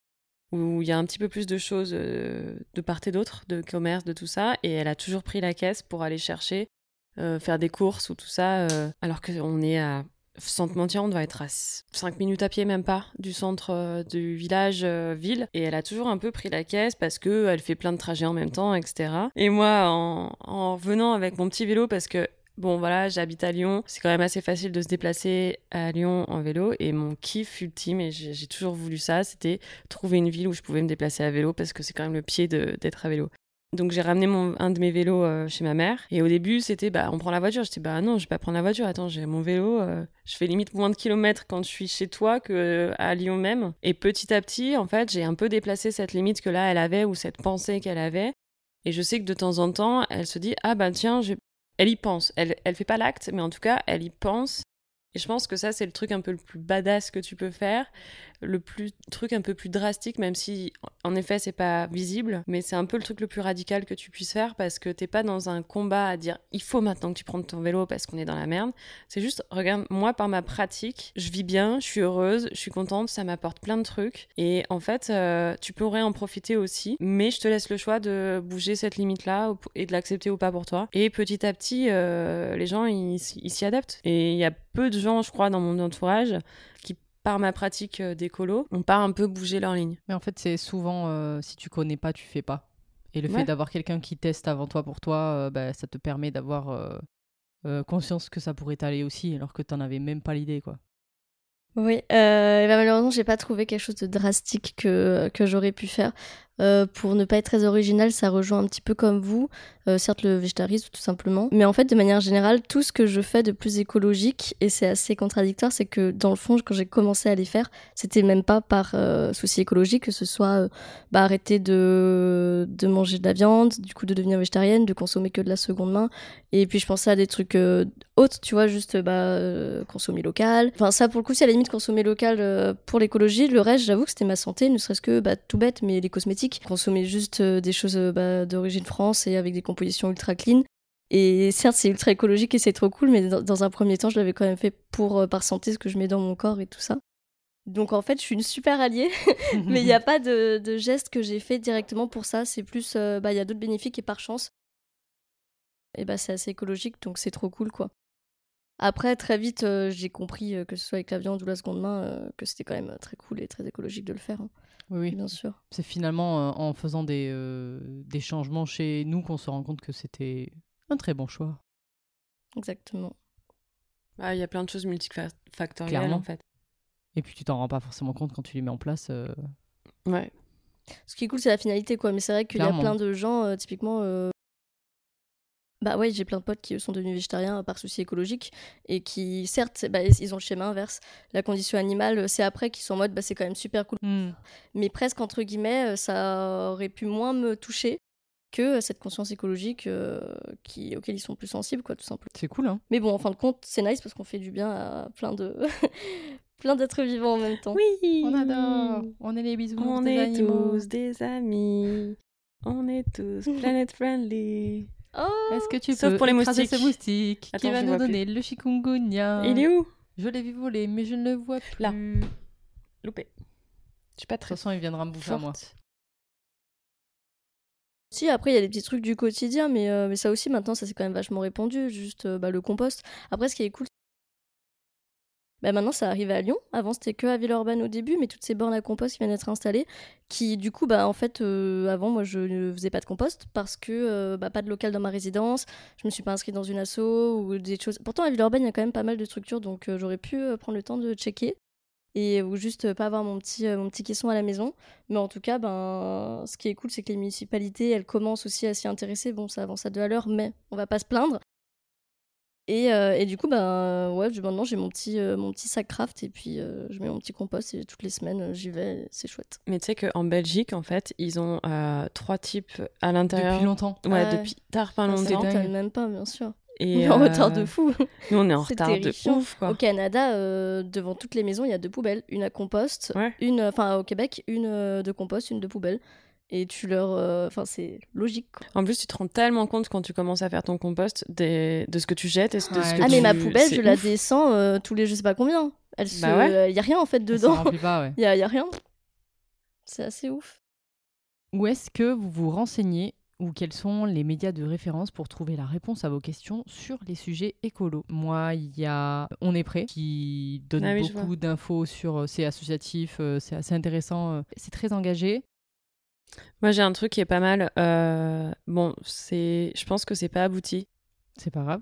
Speaker 3: où il y a un petit peu plus de choses euh, de part et d'autre, de commerce, de tout ça, et elle a toujours pris la caisse pour aller chercher, euh, faire des courses ou tout ça, euh, alors qu'on est à sans te mentir, on doit être à 5 minutes à pied, même pas, du centre du village euh, ville. Et elle a toujours un peu pris la caisse parce que elle fait plein de trajets en même temps, etc. Et moi, en, en venant avec mon petit vélo, parce que Bon voilà, j'habite à Lyon, c'est quand même assez facile de se déplacer à Lyon en vélo et mon kiff ultime, et j'ai toujours voulu ça, c'était trouver une ville où je pouvais me déplacer à vélo parce que c'est quand même le pied d'être à vélo. Donc j'ai ramené mon, un de mes vélos euh, chez ma mère et au début c'était bah on prend la voiture. J'étais bah non je vais pas prendre la voiture. Attends j'ai mon vélo. euh, je fais limite moins de kilomètres quand je suis chez toi que euh, à Lyon même. Et petit à petit en fait j'ai un peu déplacé cette limite que là elle avait ou cette pensée qu'elle avait. Et je sais que de temps en temps elle se dit ah bah tiens je... elle y pense. Elle elle fait pas l'acte mais en tout cas elle y pense. Et je pense que ça c'est le truc un peu le plus badass que tu peux faire le plus truc un peu plus drastique, même si en effet c'est pas visible, mais c'est un peu le truc le plus radical que tu puisses faire parce que t'es pas dans un combat à dire il faut maintenant que tu prennes ton vélo parce qu'on est dans la merde. C'est juste regarde moi par ma pratique, je vis bien, je suis heureuse, je suis contente, ça m'apporte plein de trucs et en fait euh, tu pourrais en profiter aussi, mais je te laisse le choix de bouger cette limite là et de l'accepter ou pas pour toi. Et petit à petit euh, les gens ils s'y adaptent et il y a peu de gens je crois dans mon entourage qui par ma pratique euh, d'écolo, on part un peu bouger leur ligne.
Speaker 4: Mais en fait, c'est souvent euh, si tu connais pas, tu fais pas. Et le
Speaker 3: Ouais.
Speaker 4: fait d'avoir quelqu'un qui teste avant toi pour toi, euh, bah, ça te permet d'avoir euh, euh, conscience que ça pourrait t'aller aussi, alors que t'en avais même pas l'idée, quoi.
Speaker 6: Oui, euh, ben malheureusement, j'ai pas trouvé quelque chose de drastique que, que j'aurais pu faire. Euh, pour ne pas être très original, ça rejoint un petit peu comme vous, euh, certes le végétarisme tout simplement. Mais en fait, de manière générale, tout ce que je fais de plus écologique, et c'est assez contradictoire, c'est que dans le fond, quand j'ai commencé à les faire, c'était même pas par euh, souci écologique, que ce soit bah, arrêter de, de manger de la viande, du coup de devenir végétarienne, de consommer que de la seconde main. Et puis je pensais à des trucs autres, tu vois, juste bah, euh, consommer local. Enfin, ça pour le coup, c'est à la limite consommer local euh, pour l'écologie. Le reste, j'avoue que c'était ma santé, ne serait-ce que bah, tout bête, mais les cosmétiques. Consommer juste euh, des choses bah, d'origine France et avec des compositions ultra clean. Et certes, c'est ultra écologique et c'est trop cool, mais dans, un premier temps, je l'avais quand même fait pour par santé, ce que je mets dans mon corps et tout ça. Donc en fait, je suis une super alliée, <laughs> mais il n'y a pas de, geste que j'ai fait directement pour ça. C'est plus, il y a d'autres bénéfices et par chance, et bah, c'est assez écologique, donc c'est trop cool, quoi. Après, très vite, euh, j'ai compris, euh, que ce soit avec la viande ou la seconde main, euh, que c'était quand même très cool et très écologique de le faire, hein,
Speaker 4: Oui, oui.
Speaker 6: bien sûr.
Speaker 4: C'est finalement euh, en faisant des, euh, des changements chez nous qu'on se rend compte que c'était un très bon choix.
Speaker 6: Exactement.
Speaker 3: Ah, Il y a plein de choses multifactorielles
Speaker 4: Clairement.
Speaker 3: en fait.
Speaker 4: Et puis tu t'en rends pas forcément compte quand tu les mets en place. euh,
Speaker 3: Ouais.
Speaker 6: Ce qui est cool, c'est la finalité, quoi. Mais c'est vrai qu'il y a
Speaker 4: Clairement.
Speaker 6: plein de gens, euh, typiquement. euh, Bah ouais, j'ai plein de potes qui sont devenus végétariens par souci écologique et qui, certes, bah, ils ont le schéma inverse. La condition animale, c'est après qu'ils sont en mode, bah, c'est quand même super cool. Mais presque, entre guillemets, euh, ça aurait pu moins me toucher que euh, cette conscience écologique euh, qui, auquel ils sont plus sensibles, quoi, tout simplement.
Speaker 4: C'est cool, hein
Speaker 6: Mais bon, en fin de compte, c'est nice parce qu'on fait du bien à plein de. <laughs> plein d'êtres vivants en même temps.
Speaker 3: Oui
Speaker 4: On adore On est les bisous
Speaker 3: On
Speaker 4: des
Speaker 3: est
Speaker 4: animaux.
Speaker 3: tous des amis. On est tous <laughs> planet friendly.
Speaker 6: Oh
Speaker 4: Est-ce que tu
Speaker 3: Sauf
Speaker 4: peux
Speaker 3: pour les moustiques.
Speaker 4: ce moustique qui
Speaker 3: Attends,
Speaker 4: va
Speaker 3: je
Speaker 4: nous
Speaker 3: plus.
Speaker 4: donner le chikungunya
Speaker 3: Il est où?
Speaker 4: Je l'ai vu voler, mais je ne le vois plus.
Speaker 3: Là.
Speaker 4: De
Speaker 3: Loupé. Je suis pas
Speaker 4: toute
Speaker 3: très
Speaker 4: façon, il viendra me bouffer à moi.
Speaker 6: Si, après, il y a des petits trucs du quotidien, mais, euh, mais ça aussi, maintenant, ça s'est quand même vachement répandu, juste euh, bah, le compost. Après, ce qui est cool, bah, maintenant, ça arrive à Lyon. Avant, c'était que à Villeurbanne au début, mais toutes ces bornes à compost qui viennent d'être installées, qui, du coup, bah, en fait, euh, avant, moi, je ne faisais pas de compost parce que euh, bah, pas de local dans ma résidence, je me suis pas inscrite dans une asso ou des choses. Pourtant, à Villeurbanne, il y a quand même pas mal de structures, donc euh, j'aurais pu prendre le temps de checker et ou juste pas avoir mon petit, mon petit caisson à la maison. Mais en tout cas, ben, ce qui est cool, c'est que les municipalités, elles commencent aussi à s'y intéresser. Bon, ça avance à deux à l'heure, mais on va pas se plaindre. Et, euh, et du coup, ben, ouais, je- maintenant j'ai mon petit, euh, mon petit sac craft et puis euh, je mets mon petit compost et toutes les semaines j'y vais, c'est chouette.
Speaker 3: Mais tu sais qu'en Belgique, en fait, ils ont euh, trois types à l'intérieur.
Speaker 4: Depuis longtemps.
Speaker 3: Ouais,
Speaker 6: Ouais.
Speaker 3: depuis tard pas
Speaker 6: Ah, ça
Speaker 3: longtemps.
Speaker 6: m'étonne même pas, bien sûr.
Speaker 3: Et
Speaker 6: on est en
Speaker 3: euh,
Speaker 6: retard de fou. <laughs>
Speaker 3: Nous, on est en retard de
Speaker 6: terrifiant.
Speaker 3: ouf, quoi.
Speaker 6: Au Canada, euh, devant toutes les maisons, il y a deux poubelles. Une à compost,
Speaker 3: Ouais.
Speaker 6: une, enfin au Québec, une euh, de compost, une de poubelle. Et tu leur. euh, Enfin, c'est logique. quoi.
Speaker 3: En plus, tu te rends tellement compte quand tu commences à faire ton compost des... de ce que tu jettes et de ce que
Speaker 6: Ah,
Speaker 3: tu...
Speaker 6: mais ma poubelle,
Speaker 3: c'est
Speaker 6: je la descends euh, tous les je sais pas combien. Elle se...
Speaker 3: Bah ouais.
Speaker 6: Il y a rien en fait dedans.
Speaker 4: pas, ouais.
Speaker 6: Il <laughs> y a, y a rien. C'est assez ouf.
Speaker 4: Où est-ce que vous vous renseignez ou quels sont les médias de référence pour trouver la réponse à vos questions sur les sujets écolos? Moi, il y a On est prêt qui donne
Speaker 3: Ah oui,
Speaker 4: beaucoup d'infos sur euh, c'est associatif, euh, c'est assez intéressant, euh, c'est très engagé.
Speaker 3: Moi, j'ai un truc qui est pas mal. euh, bon, c'est, je pense que c'est pas abouti.
Speaker 4: C'est pas grave.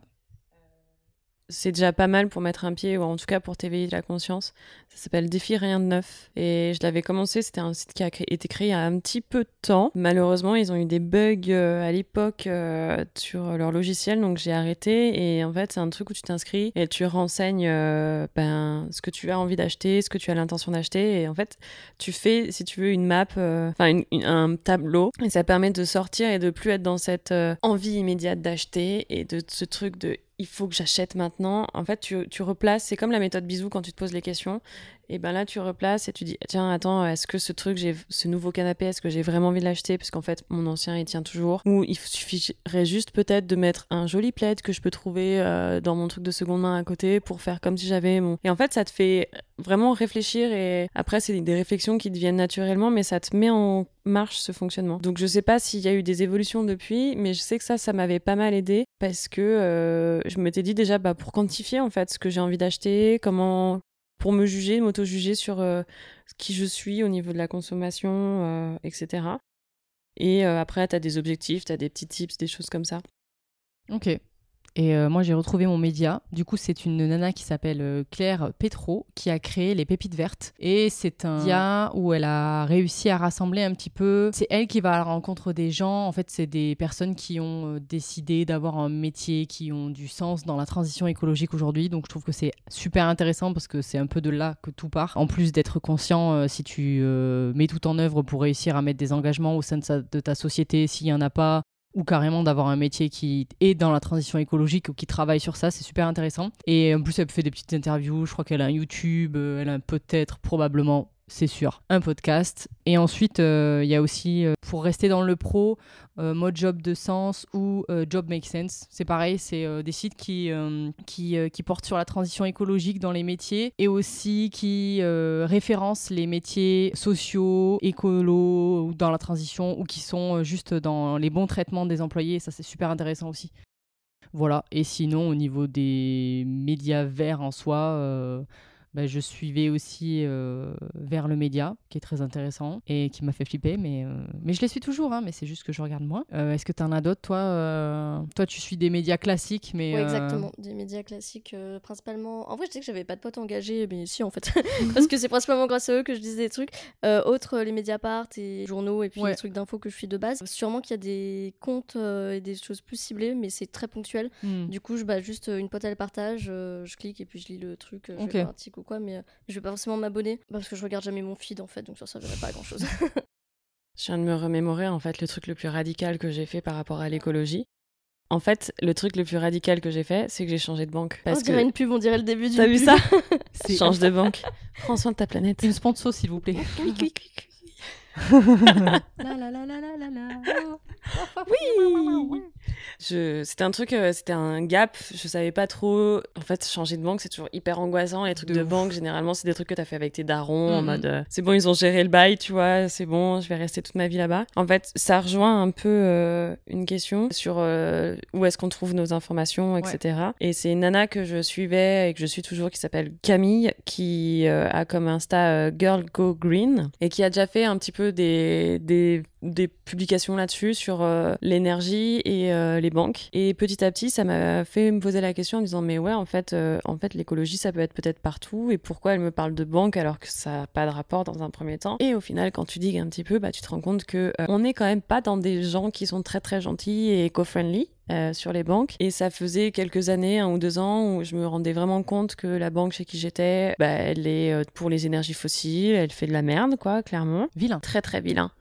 Speaker 3: C'est déjà pas mal pour mettre un pied, ou en tout cas pour t'éveiller la conscience. Ça s'appelle Défi Rien de Neuf. Et je l'avais commencé, c'était un site qui a été créé il y a un petit peu de temps. Malheureusement, ils ont eu des bugs euh, à l'époque euh, sur leur logiciel, donc j'ai arrêté. Et en fait, c'est un truc où tu t'inscris et tu renseignes euh, ben, ce que tu as envie d'acheter, ce que tu as l'intention d'acheter. Et en fait, tu fais, si tu veux, une map, enfin un tableau. Et ça permet de sortir et de plus être dans cette envie immédiate d'acheter et de ce truc de il faut que j'achète maintenant. En fait, tu, tu replaces, c'est comme la méthode bisou quand tu te poses les questions. Et ben là, tu replaces et tu dis tiens, attends, est-ce que ce truc, j'ai ce nouveau canapé, est-ce que j'ai vraiment envie de l'acheter? Parce qu'en fait, mon ancien, il tient toujours. Ou il suffirait juste peut-être de mettre un joli plaid que je peux trouver euh, dans mon truc de seconde main à côté pour faire comme si j'avais mon. Et en fait, ça te fait vraiment réfléchir et après, c'est des réflexions qui deviennent naturellement, mais ça te met en marche ce fonctionnement. Donc je sais pas s'il y a eu des évolutions depuis, mais je sais que ça, ça m'avait pas mal aidé parce que euh, je m'étais dit déjà bah, pour quantifier en fait ce que j'ai envie d'acheter, comment pour me juger, m'auto-juger sur euh, qui je suis au niveau de la consommation, euh, etc. Et euh, après, tu as des objectifs, tu as des petits tips, des choses comme ça.
Speaker 4: Ok. Et euh, moi, j'ai retrouvé mon média. Du coup, c'est une nana qui s'appelle euh, Claire Petro qui a créé les Pépites Vertes. Et c'est un média où elle a réussi à rassembler un petit peu. C'est elle qui va à la rencontre des gens. En fait, c'est des personnes qui ont euh, décidé d'avoir un métier, qui ont du sens dans la transition écologique aujourd'hui. Donc, je trouve que c'est super intéressant parce que c'est un peu de là que tout part. En plus d'être conscient, euh, si tu euh, mets tout en œuvre pour réussir à mettre des engagements au sein de, sa- de ta société, s'il y en a pas, ou carrément d'avoir un métier qui est dans la transition écologique ou qui travaille sur ça, c'est super intéressant. Et en plus, elle fait des petites interviews, je crois qu'elle a un YouTube, euh, elle a peut-être, probablement, c'est sûr, un podcast. Et ensuite, euh, il y a aussi, euh, pour rester dans le pro, euh, Mode Job de Sens ou euh, Job Make Sense. C'est pareil, c'est des sites qui, qui, qui portent sur la transition écologique dans les métiers et aussi qui référencent les métiers sociaux, écolos dans la transition ou qui sont juste dans les bons traitements des employés. Ça, c'est super intéressant aussi. Voilà. Et sinon, au niveau des médias verts en soi, bah, je suivais aussi euh, Vers le média, qui est très intéressant et qui m'a fait flipper, mais, euh, mais je les suis toujours, hein, mais c'est juste que je regarde moins. Euh, Est-ce que tu en as d'autres, toi Toi, tu suis des médias classiques, mais... Euh,
Speaker 6: exactement. Des médias classiques, principalement. En vrai, je disais que j'avais pas de potes engagés, mais si, en fait. <laughs> Parce que c'est principalement grâce à eux que je disais des trucs. Autres, les Mediapart et journaux, et puis
Speaker 4: Ouais.
Speaker 6: les trucs d'infos que je suis de base. Sûrement qu'il y a des comptes et des choses plus ciblées, mais c'est très ponctuel.
Speaker 4: hmm.
Speaker 6: Du coup, je, bah, juste une pote, elle partage, je clique et puis je lis le truc, je
Speaker 4: Ok.
Speaker 6: vais voir l'article ou quoi, mais euh, je vais pas forcément m'abonner parce que je regarde jamais mon feed en fait, donc ça servirait pas à grand chose. <laughs>
Speaker 3: Je viens de me remémorer en fait le truc le plus radical que j'ai fait par rapport à l'écologie. En fait, le truc le plus radical que j'ai fait, c'est que j'ai changé de banque.
Speaker 6: on
Speaker 3: Parce
Speaker 6: dirait
Speaker 3: que
Speaker 6: une pub, on dirait le début du
Speaker 3: t'as vu ça? <laughs> Change de <laughs> banque. Prends soin de ta planète.
Speaker 4: une sponsor, s'il vous plaît.
Speaker 3: Oui. C'était un truc, euh, c'était un gap. Je savais pas trop. En fait, changer de banque, c'est toujours hyper angoissant. Les trucs
Speaker 4: De
Speaker 3: de, banque, généralement, c'est des trucs que t'as fait avec tes darons en
Speaker 4: Mhm.
Speaker 3: mode euh, c'est bon, ils ont géré le bail, tu vois, c'est bon, je vais rester toute ma vie là-bas. En fait, ça rejoint un peu euh, une question sur euh, où est-ce qu'on trouve nos informations, etc. Et c'est une nana que je suivais et que je suis toujours qui s'appelle Camille, qui a comme Insta Girl Go Green et qui a déjà fait un petit peu des, publications là-dessus sur euh, l'énergie et euh, les banques. Et petit à petit, ça m'a fait me poser la question en disant mais ouais, en fait, euh, en fait, l'écologie, ça peut être peut-être partout. Et pourquoi elle me parle de banque alors que ça n'a pas de rapport dans un premier temps? Et au final, quand tu digues un petit peu, bah, tu te rends compte que on n'est quand même pas dans des gens qui sont très très gentils et éco-friendly. Euh, sur les banques et ça faisait quelques années un ou deux ans où je me rendais vraiment compte que la banque chez qui j'étais bah, elle est euh, pour les énergies fossiles elle fait de la merde quoi clairement
Speaker 4: Vilain.
Speaker 3: très très vilain.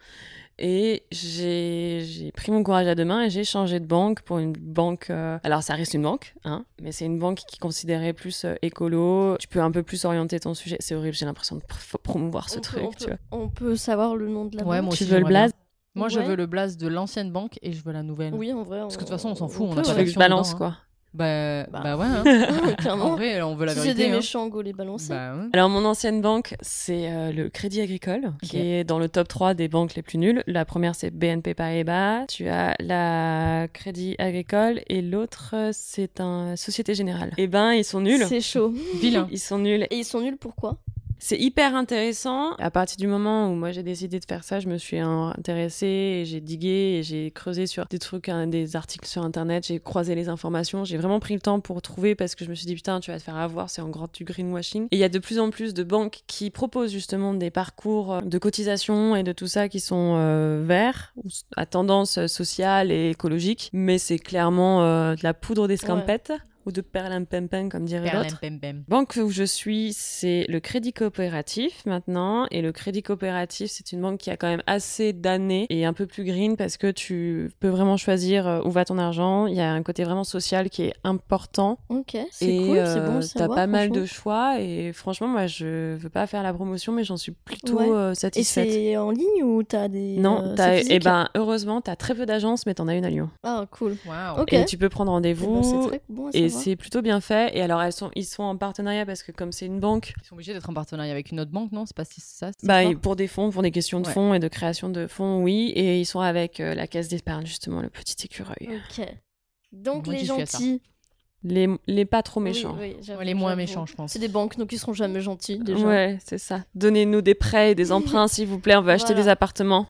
Speaker 3: Et j'ai j'ai pris mon courage à deux mains et j'ai changé de banque pour une banque. euh, Alors ça reste une banque, hein, mais c'est une banque qui considérait plus euh, écolo. Tu peux un peu plus orienter ton sujet. C'est horrible, j'ai l'impression de pr- promouvoir ce
Speaker 6: on, peut,
Speaker 3: truc.
Speaker 6: on,
Speaker 3: tu
Speaker 6: peut,
Speaker 3: vois.
Speaker 6: on peut savoir le nom de la
Speaker 4: Ouais,
Speaker 6: banque
Speaker 4: moi
Speaker 3: Tu veux le blaze
Speaker 4: Moi, je veux le blaze de l'ancienne banque et je veux la nouvelle.
Speaker 6: Oui, en vrai.
Speaker 4: Parce que de toute façon, on s'en fout, on
Speaker 6: peut,
Speaker 4: a
Speaker 3: Tu
Speaker 4: pas
Speaker 3: balance
Speaker 4: dedans,
Speaker 3: quoi
Speaker 4: Bah,
Speaker 6: Bah.
Speaker 4: bah ouais. hein. <laughs> en vrai, on veut la
Speaker 6: Si c'est
Speaker 4: vérité.
Speaker 6: des
Speaker 4: hein.
Speaker 6: méchants, go les balancer.
Speaker 4: Bah, ouais.
Speaker 3: Alors, mon ancienne banque, c'est euh, le Crédit Agricole, qui est dans le top 3 des banques les plus nulles. La première, c'est BNP Paribas. Tu as la Crédit Agricole et l'autre, c'est un Société Générale. Eh ben, ils sont nuls.
Speaker 6: C'est chaud.
Speaker 4: Vilain.
Speaker 3: Ils sont nuls.
Speaker 6: Et ils sont nuls pourquoi?
Speaker 3: C'est hyper intéressant. À partir du moment où moi j'ai décidé de faire ça, je me suis intéressée et j'ai digué et j'ai creusé sur des trucs, hein, des articles sur internet, j'ai croisé les informations, j'ai vraiment pris le temps pour trouver parce que je me suis dit putain, tu vas te faire avoir, c'est en grand du greenwashing. Et il y a de plus en plus de banques qui proposent justement des parcours de cotisation et de tout ça qui sont euh, verts, à tendance sociale et écologique, mais c'est clairement euh, de la poudre d'escampette. Ou de perlimpinpin, comme dirait l'autre. Banque où je suis, c'est le Crédit Coopératif maintenant. Et le Crédit Coopératif, c'est une banque qui a quand même assez d'années et un peu plus green parce que tu peux vraiment choisir euh, où va ton argent. Il y a un côté vraiment social qui est important.
Speaker 6: Ok, c'est
Speaker 3: et
Speaker 6: cool, c'est bon.
Speaker 3: euh, t'as pas mal de choix. Et franchement, moi, je veux pas faire la promotion, mais j'en suis plutôt
Speaker 6: Ouais.
Speaker 3: euh,
Speaker 6: Et
Speaker 3: satisfaite.
Speaker 6: c'est en ligne ou t'as des.
Speaker 3: Non,
Speaker 6: euh,
Speaker 3: t'as-
Speaker 6: c'est
Speaker 3: eh
Speaker 6: physique
Speaker 3: ben, heureusement, t'as très peu d'agences, mais t'en as une à Lyon.
Speaker 6: Ah, cool.
Speaker 4: Waouh.
Speaker 6: Ok.
Speaker 3: Et tu peux prendre
Speaker 6: Eh ben,
Speaker 3: rendez-vous.
Speaker 6: c'est très bon à
Speaker 3: Et
Speaker 6: savoir.
Speaker 3: C'est plutôt bien fait. Et alors, elles sont, ils sont en partenariat parce que comme c'est une banque,
Speaker 4: Ils sont obligés d'être en partenariat avec une autre banque, non? C'est pas si- ça c'est
Speaker 3: Bah, pour des fonds, pour des questions de
Speaker 4: Ouais.
Speaker 3: fonds et de création de fonds, oui. Et ils sont avec euh, la caisse d'épargne, justement, le petit écureuil.
Speaker 6: Ok. Donc
Speaker 4: Moi,
Speaker 6: les gentils.
Speaker 3: Les, les pas trop méchants.
Speaker 6: Oui, oui, j'avoue,
Speaker 4: Ouais, Les moins méchants, je pense.
Speaker 6: C'est des banques, donc ils seront jamais gentils déjà.
Speaker 3: Ouais, c'est ça. Donnez-nous des prêts et des <laughs> emprunts, s'il vous plaît. On veut acheter
Speaker 6: Voilà.
Speaker 3: des appartements.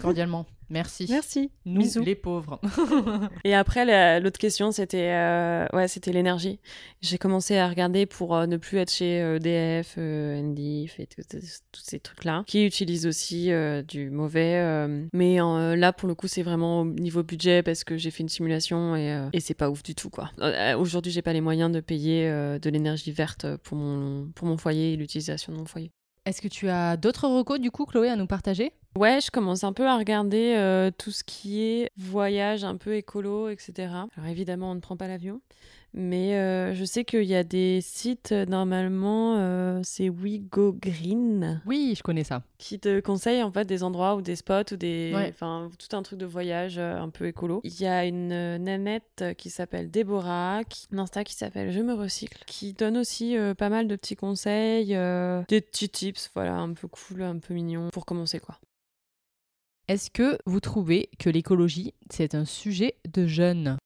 Speaker 4: Cordialement. Merci.
Speaker 3: Merci.
Speaker 4: Nous,
Speaker 3: Bisous.
Speaker 4: les pauvres. <laughs>
Speaker 3: Et après, la- l'autre question, c'était euh, ouais, c'était l'énergie. J'ai commencé à regarder pour euh, ne plus être chez EDF, euh, NDIF et tout- tout- tous ces trucs-là, qui utilisent aussi euh, du mauvais. euh, mais euh, là, pour le coup, c'est vraiment au niveau budget parce que j'ai fait une simulation et, euh, et c'est pas ouf du tout, quoi. Euh, Aujourd'hui, j'ai pas les moyens de payer euh, de l'énergie verte pour mon, pour mon foyer et l'utilisation de mon foyer.
Speaker 4: Est-ce que tu as d'autres recos, du coup, Chloé, à nous partager?
Speaker 3: Ouais, je commence un peu à regarder euh, tout ce qui est voyage un peu écolo, etc. Alors évidemment, on ne prend pas l'avion, mais euh, je sais qu'il y a des sites, euh, normalement, euh, c'est We Go Green,
Speaker 4: Oui, je connais ça.
Speaker 3: qui te conseillent en fait des endroits ou des spots ou des,
Speaker 4: Ouais.
Speaker 3: enfin tout un truc de voyage euh, un peu écolo. Il y a une nanette qui s'appelle Déborah, qui, un Insta qui s'appelle Je me recycle, qui donne aussi pas mal de petits conseils, des petits tips, voilà, un peu cool, un peu mignon pour commencer quoi.
Speaker 4: Est-ce que vous trouvez que l'écologie, c'est un sujet de jeunes?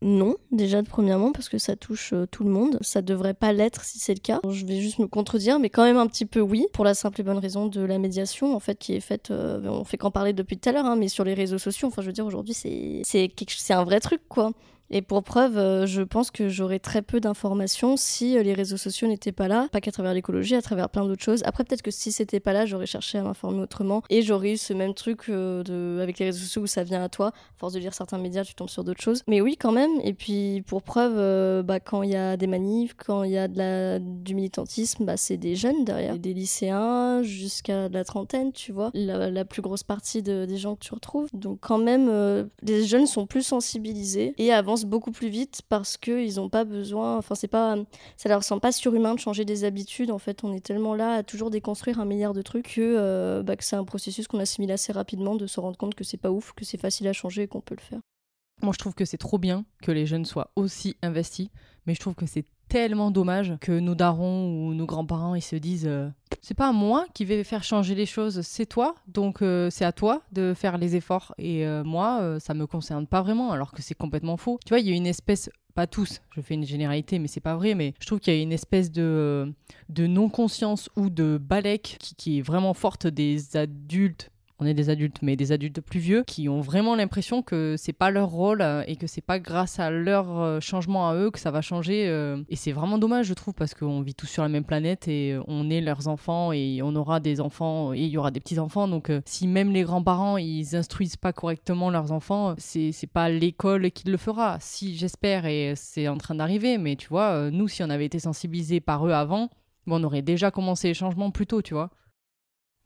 Speaker 6: Non, déjà de premièrement parce que ça touche euh, tout le monde. Ça devrait pas l'être si c'est le cas. Je vais juste me contredire, mais quand même un petit peu oui, pour la simple et bonne raison de la médiation en fait qui est faite. euh, on fait qu'en parler depuis tout à l'heure, hein, mais sur les réseaux sociaux. Enfin, je veux dire aujourd'hui c'est c'est un vrai truc quoi. Et pour preuve, euh, je pense que j'aurais très peu d'informations si euh, les réseaux sociaux n'étaient pas là, pas qu'à travers l'écologie, à travers plein d'autres choses. Après, peut-être que si c'était pas là, j'aurais cherché à m'informer autrement et j'aurais eu ce même truc euh, de, avec les réseaux sociaux où ça vient à toi. Force de lire certains médias, tu tombes sur d'autres choses. Mais oui, quand même. Et puis, pour preuve, bah, quand il y a des manifs, quand il y a de la, du militantisme, bah, c'est des jeunes derrière, des lycéens jusqu'à la trentaine, tu vois. La, plus grosse partie de- des gens que tu retrouves. Donc, quand même, les jeunes sont plus sensibilisés et avancent beaucoup plus vite parce qu'ils n'ont pas besoin. Enfin, c'est pas, ça leur semble pas surhumain de changer des habitudes. En fait, on est tellement là à toujours déconstruire un milliard de trucs que, euh, bah, que c'est un processus qu'on assimile assez rapidement de se rendre compte que c'est pas ouf, que c'est facile à changer et qu'on peut le faire.
Speaker 4: Moi, je trouve que c'est trop bien que les jeunes soient aussi investis, mais je trouve que c'est tellement dommage que nos darons ou nos grands-parents ils se disent euh, c'est pas moi qui vais faire changer les choses, c'est toi, donc euh, c'est à toi de faire les efforts et euh, moi ça me concerne pas vraiment alors que c'est complètement faux. Tu vois, il y a une espèce pas tous, je fais une généralité, mais c'est pas vrai. Mais je trouve qu'il y a une espèce de, de non-conscience ou de balèque qui, qui est vraiment forte des adultes on est des adultes, mais des adultes plus vieux, qui ont vraiment l'impression que c'est pas leur rôle euh, et que c'est pas grâce à leur euh, changement à eux que ça va changer. euh. Et c'est vraiment dommage, je trouve, parce qu'on vit tous sur la même planète et on est leurs enfants et on aura des enfants et il y aura des petits-enfants. Donc, si même les grands-parents, ils instruisent pas correctement leurs enfants, c'est pas l'école qui le fera. Si, j'espère, et c'est en train d'arriver, mais tu vois, nous, si on avait été sensibilisés par eux avant, on aurait déjà commencé les changements plus tôt, tu vois.